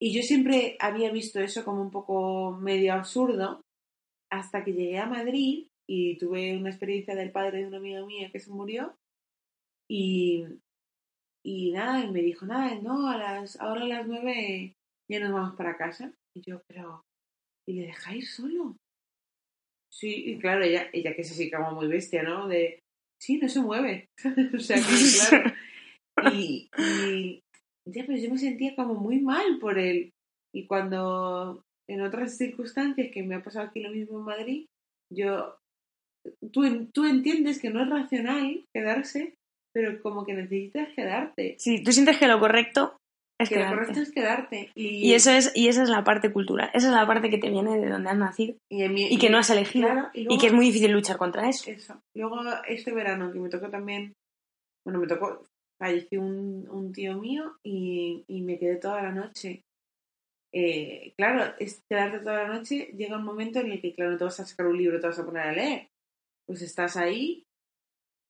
Y yo siempre había visto eso como un poco medio absurdo hasta que llegué a Madrid y tuve una experiencia del padre de una amiga mía que se murió y, y nada, y me dijo, nada, no, a las, ahora a las nueve ya nos vamos para casa. Y yo, pero, ¿y le dejáis solo? Sí, y claro, ella, ella que es así como muy bestia, ¿no? De, Sí, no se mueve. o sea, que claro. Y, y ya, pero yo me sentía como muy mal por él. Y cuando en otras circunstancias que me ha pasado aquí lo mismo en Madrid, yo tú, tú entiendes que no es racional quedarse, pero como que necesitas quedarte. Sí, tú sientes que lo correcto es Que lo correcto es quedarte. Y, Y eso es, y esa es la parte cultural. Esa es la parte que te viene de donde has nacido y, que no has elegido. Claro, y que es muy difícil luchar contra eso. Eso. Luego, este verano que me tocó también, bueno, me tocó, falleció un, un tío mío y, y me quedé toda la noche. Eh, claro, es quedarte toda la noche, llega un momento en el que, claro, no te vas a sacar un libro, te vas a poner a leer. Pues estás ahí,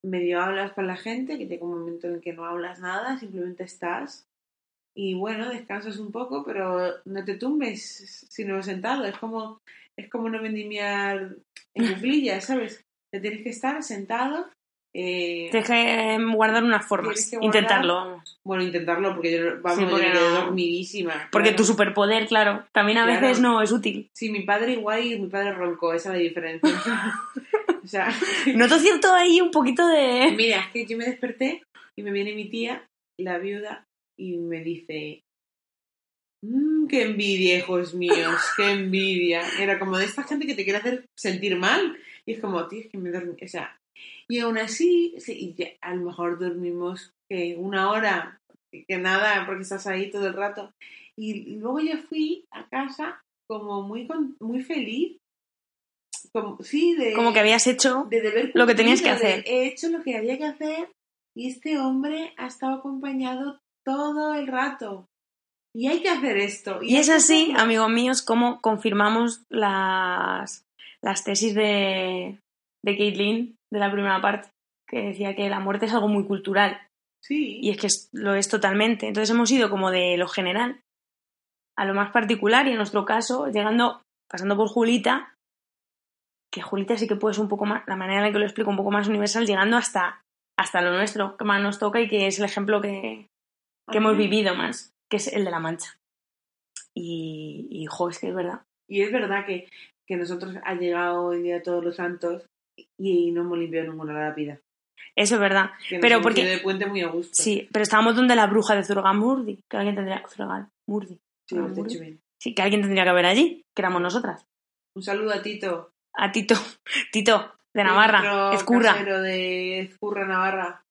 medio hablas con la gente, que llega un momento en el que no hablas nada, simplemente estás. Y bueno, descansas un poco, pero no te tumbes sino sentado. Es como, es como no vendimiar en cuclillas, ¿sabes? Te tienes que estar sentado. Eh, Tienes que guardar unas formas. guardar- Intentarlo, vamos. Bueno, intentarlo porque yo, vamos, Sí, yo porque me quedé no- dormidísima. Porque claro. tu superpoder, claro, también a Claro. veces no es útil. Sí, mi padre igual y mi padre roncó, esa es la diferencia. o sea, Noto cierto ahí un poquito de... mira, es que yo me desperté y me viene mi tía, la viuda, y me dice, "Mm, qué envidia, hijos míos, qué envidia. Era como de esta gente que te quiere hacer sentir mal. Y es como, tío, es que me dormí, o sea, y aún así, sí, y ya, a lo mejor dormimos que una hora, que nada, porque estás ahí todo el rato. Y luego ya fui a casa como muy, muy feliz. Como, sí, de, Como que habías hecho... de deber lo que tenías que hacer. He hecho lo que había que hacer y este hombre ha estado acompañado todo el rato. Y hay que hacer esto. Y es así, amigos míos, como confirmamos las, las tesis de, de Caitlin de la primera parte, que decía que la muerte es algo muy cultural. Sí. Y es que lo es totalmente. Entonces hemos ido como de lo general a lo más particular y en nuestro caso, llegando, pasando por Julita, que Julita sí que puede ser un poco más, la manera en la que lo explico un poco más universal, llegando hasta, hasta lo nuestro, que más nos toca y que es el ejemplo que, que hemos vivido más, que es el de la mancha. Y, y jo, es que es verdad. Y es verdad que, que nosotros ha llegado hoy día todos los santos y no hemos limpiado ninguna lápida. Eso es verdad. Que Pero porque- ido de puente muy a gusto. Sí, pero estábamos donde la bruja de Zurgamurdi, que alguien tendría... Zurgamurdi. Sí, Zurgamurdi. Sí, que alguien tendría que haber allí, que éramos nosotras. Un saludo a Tito. A Tito, Tito, de Navarra, casero de Ezcurra, Navarra.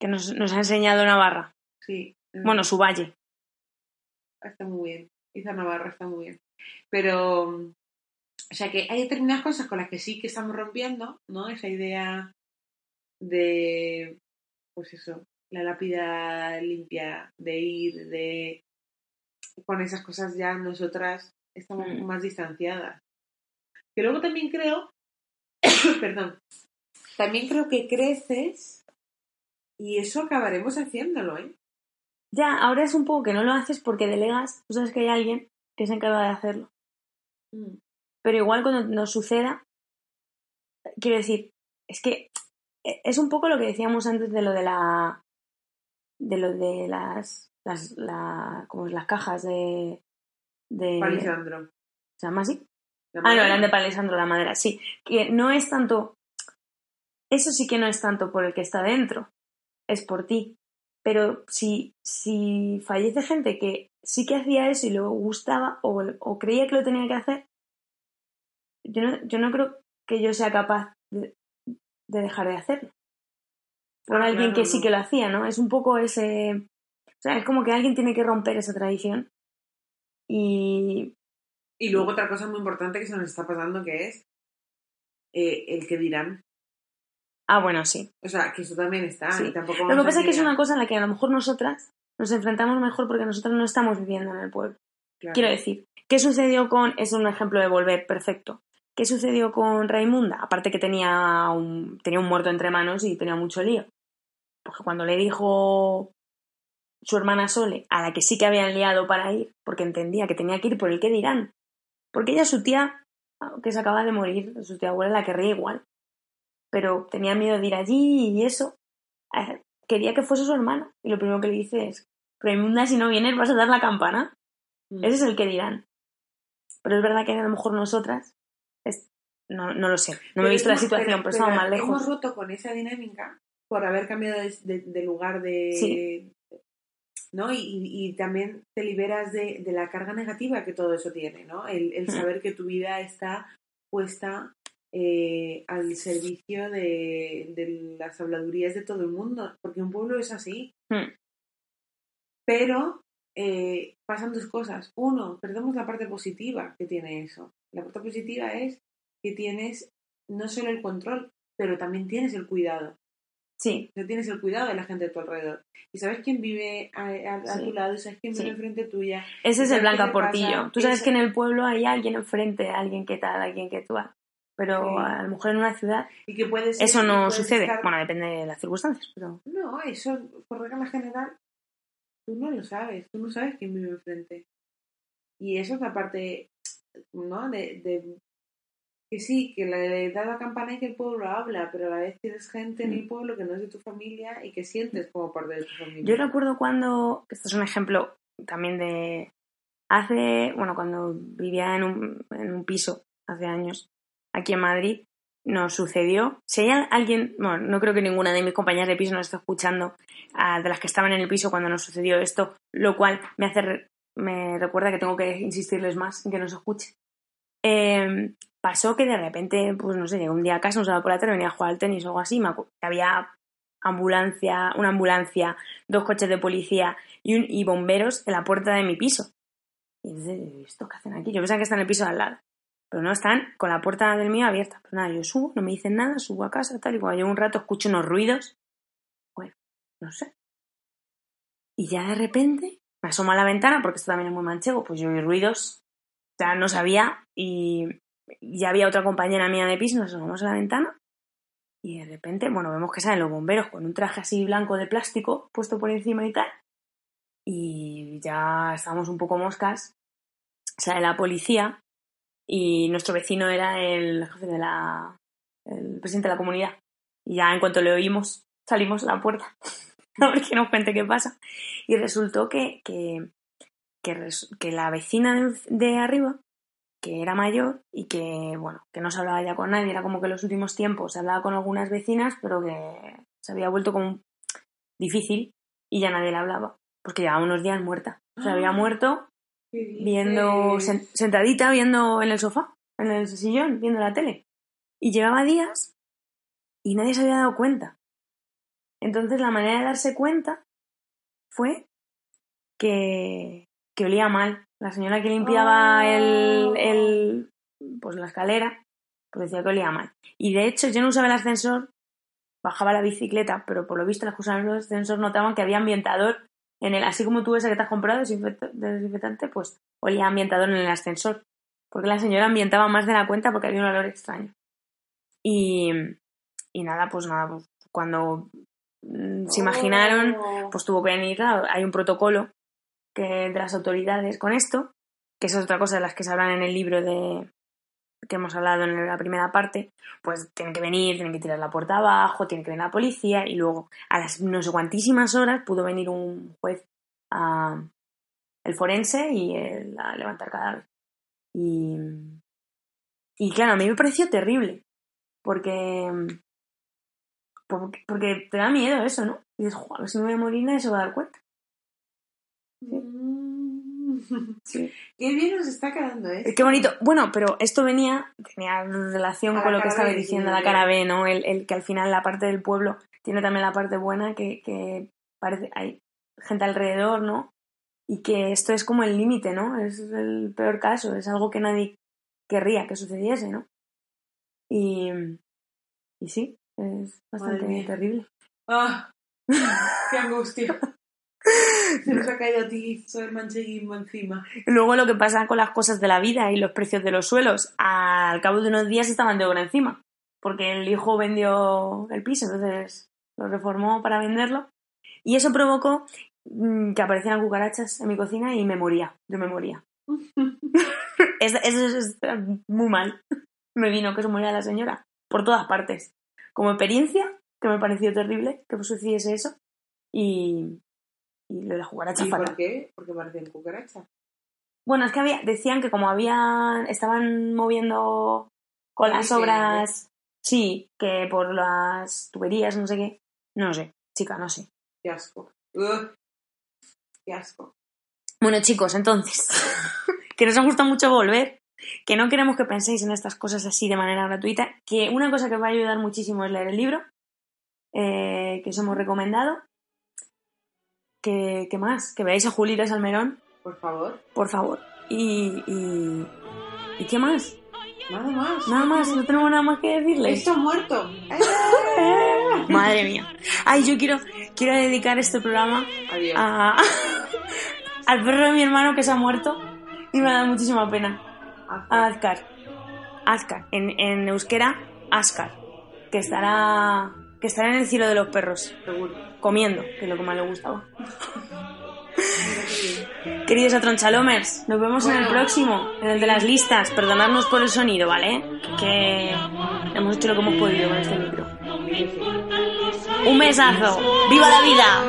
que nos, nos ha enseñado Navarra. Sí. Bueno, su valle. está muy bien. Iza Navarra está muy bien. Pero, o sea que hay determinadas cosas con las que sí que estamos rompiendo, ¿no? Esa idea de, pues eso, la lápida limpia, de ir, de... Con esas cosas ya nosotras estamos Mm. más distanciadas. Que luego también creo, perdón, también creo que creces y eso acabaremos haciéndolo, ¿eh? Ya, ahora es un poco que no lo haces porque delegas, tú sabes que hay alguien que se encarga de hacerlo. Mm. Pero igual cuando nos suceda, quiero decir, es que e, es un poco lo que decíamos antes de lo de la. de lo de las. las la, como las cajas de. de Palisandro. ¿Se llama así? Ah, no, eran de Palisandro la madera, sí. Que no es tanto. Eso sí que no es tanto por el que está dentro, es por ti. Pero si, si fallece gente que sí que hacía eso y le gustaba o, o creía que lo tenía que hacer, yo no, yo no creo que yo sea capaz de, de dejar de hacerlo. Por Ah, alguien claro, que sí que lo hacía, ¿no? Es un poco ese. O sea, es como que alguien tiene que romper esa tradición. Y, Y luego otra cosa muy importante que se nos está pasando que es eh, el que dirán. Ah, bueno, sí. O sea, que eso también está. Sí. y tampoco Lo que pasa es que es una cosa en la que a lo mejor nosotras nos enfrentamos mejor porque nosotras no estamos viviendo en el pueblo. claro. Quiero decir, ¿qué sucedió con... Es un ejemplo de volver perfecto. ¿Qué sucedió con Raimunda? Aparte que tenía un, tenía un muerto entre manos y tenía mucho lío. Porque cuando le dijo su hermana Sole, a la que sí que habían liado para ir, porque entendía que tenía que ir por el que dirán. Porque ella, su tía, que se acaba de morir, su tía abuela la querría igual. Pero tenía miedo de ir allí y eso. Eh, Quería que fuese su hermana. Y lo primero que le dice es, Raimunda, si no vienes vas a dar la campana. Mm. Ese es el que dirán. Pero es verdad que a lo mejor nosotras es- no, no lo sé. No me he visto la situación, pero, estaba más lejos. Hemos roto con esa dinámica por haber cambiado de, de- de lugar de... Sí. ¿no? Y, y- y también te liberas de, de la carga negativa que todo eso tiene, ¿no? El, el Mm. saber que tu vida está puesta eh, al servicio de, de las habladurías de todo el mundo, porque un pueblo es así. Mm. Pero eh, pasan dos cosas. Uno, perdemos la parte positiva que tiene eso. La parte positiva es que tienes no solo el control, pero también tienes el cuidado. Sí, O sea, tienes el cuidado de la gente a tu alrededor. Y sabes quién vive a, a- a Sí. tu lado, y sabes quién vive Sí. enfrente tuya. ese es ¿Sabes el Blanca Portillo. Tú sabes que en el pueblo hay alguien enfrente, alguien que tal, alguien que tú. Pero Sí. a lo mejor en una ciudad Y que puedes ser- eso no puedes sucede. estar- Bueno, depende de las circunstancias, pero... No, eso, por regla general, tú no lo sabes. Tú no sabes quién vive enfrente. Y eso es la parte, ¿no? De, de que sí, que le da la campana y que el pueblo habla, pero a la vez tienes gente en el pueblo que no es de tu familia y que sientes como parte de tu familia. Yo recuerdo cuando, esto es un ejemplo también de hace, bueno, cuando vivía en un, en un piso hace años aquí en Madrid, nos sucedió, si hay alguien, bueno, no creo que ninguna de mis compañeras de piso nos esté escuchando, ah, de las que estaban en el piso cuando nos sucedió esto, lo cual me hace, me recuerda que tengo que insistirles más en que nos escuche. Eh, pasó que de repente, pues no sé, llegó un día a casa, nos daba por la tarde, venía a jugar al tenis o algo así, me había ambulancia, una ambulancia, dos coches de policía y, un- bomberos en la puerta de mi piso. Y entonces, ¿esto qué hacen aquí? Yo pensaba que están en el piso de al lado. Pero no, están con la puerta del mío abierta. Pero nada, yo subo, no me dicen nada, subo a casa, tal, y cuando llevo un rato escucho unos ruidos. Bueno, no sé. Y ya de repente me asomo a la ventana, porque esto también es muy manchego, pues yo oí ruidos, o sea, no sabía, y ya había otra compañera mía de piso, nos asomamos a la ventana, y de repente, bueno, vemos que salen los bomberos con un traje así blanco de plástico puesto por encima y tal, y ya estábamos un poco moscas, sale la policía, y nuestro vecino era el jefe de la, el presidente de la comunidad, y ya en cuanto le oímos, salimos a la puerta. a ver que nos cuente qué pasa. Y resultó que, que, que, res- que la vecina de, de arriba, que era mayor y que, bueno, que no se hablaba ya con nadie, era como que en los últimos tiempos se hablaba con algunas vecinas, pero que se había vuelto como difícil y ya nadie le hablaba, porque llevaba unos días muerta. O sea, había muerto viendo, sen- sentadita viendo en el sofá, en el sillón, viendo la tele. Y llevaba días y nadie se había dado cuenta. Entonces la manera de darse cuenta fue que, que olía mal. La señora que limpiaba Oh. el, el, pues la escalera, pues decía que olía mal. Y de hecho yo no usaba el ascensor, bajaba la bicicleta, pero por lo visto las que usaban el ascensor notaban que había ambientador en el, así como tú esa que te has comprado desinfecta- de desinfectante, pues olía ambientador en el ascensor. Porque la señora ambientaba más de la cuenta porque había un olor extraño. Y, y nada, pues nada, pues cuando se imaginaron, Oh. pues tuvo que venir, claro, hay un protocolo que de las autoridades con esto, que es otra cosa de las que se hablan en el libro de que hemos hablado en la primera parte, pues tienen que venir, tienen que tirar la puerta abajo, tiene que venir la policía y luego a las no sé cuantísimas horas pudo venir un juez a el forense y el- a levantar cadáver. Y, y claro, a mí me pareció terrible, porque porque, te da miedo eso, ¿no? Y dices, "Jo, a ver si me voy a morir nadie se va a dar cuenta. Mm. Sí. Qué bien nos está quedando, ¿eh? Qué bonito. Bueno, pero esto venía, tenía relación A con lo que estaba B, diciendo la cara B, ¿no? El, el que al final la parte del pueblo tiene también la parte buena que, que parece, hay gente alrededor, ¿no? Y que esto es como el límite, ¿no? Es el peor caso, es algo que nadie querría que sucediese, ¿no? Y, y sí, es bastante terrible. ¡Ah! ¡Qué angustia! Se nos ha caído a ti todo el mancheguismo encima. Luego lo que pasa con las cosas de la vida y los precios de los suelos, al cabo de unos días estaban de obra encima, porque el hijo vendió el piso, entonces lo reformó para venderlo. Y eso provocó mm, que aparecieran cucarachas en mi cocina y me moría, yo me moría. es, eso es, es muy mal. Me vino que se moría la señora, por todas partes. Como experiencia, que me pareció terrible que sucediese eso, y, y lo de las cucarachas ¿Y fatal. por qué? Porque parecen cucarachas. Bueno, es que había, decían que como habían, estaban moviendo con las obras, sí, que por las tuberías, no sé qué. No sé, chica, no sé. Qué asco. Qué asco. Bueno, chicos, entonces, que nos ha gustado mucho volver, que no queremos que penséis en estas cosas así de manera gratuita, que una cosa que os va a ayudar muchísimo es leer el libro, eh, que os hemos recomendado. Que, ¿Qué más? Que veáis a Julita Salmerón, Por favor. por favor. Y, y, ¿y qué más? Nada más. Nada más, no tenemos nada más que decirles. Esto ha muerto. Madre mía. Ay, yo quiero, quiero dedicar este programa a, al perro de mi hermano que se ha muerto y me dado muchísima pena. Azcar. Azcar. En, en euskera, Ascar. Que estará, que estará en el cielo de los perros. Seguro. Comiendo, que es lo que más le gustaba. Queridos Atronchalomers, nos vemos en el próximo, en el de las listas. Perdonadnos por el sonido, ¿vale? Que hemos hecho lo que hemos podido con este micro. Un besazo. ¡Viva la vida!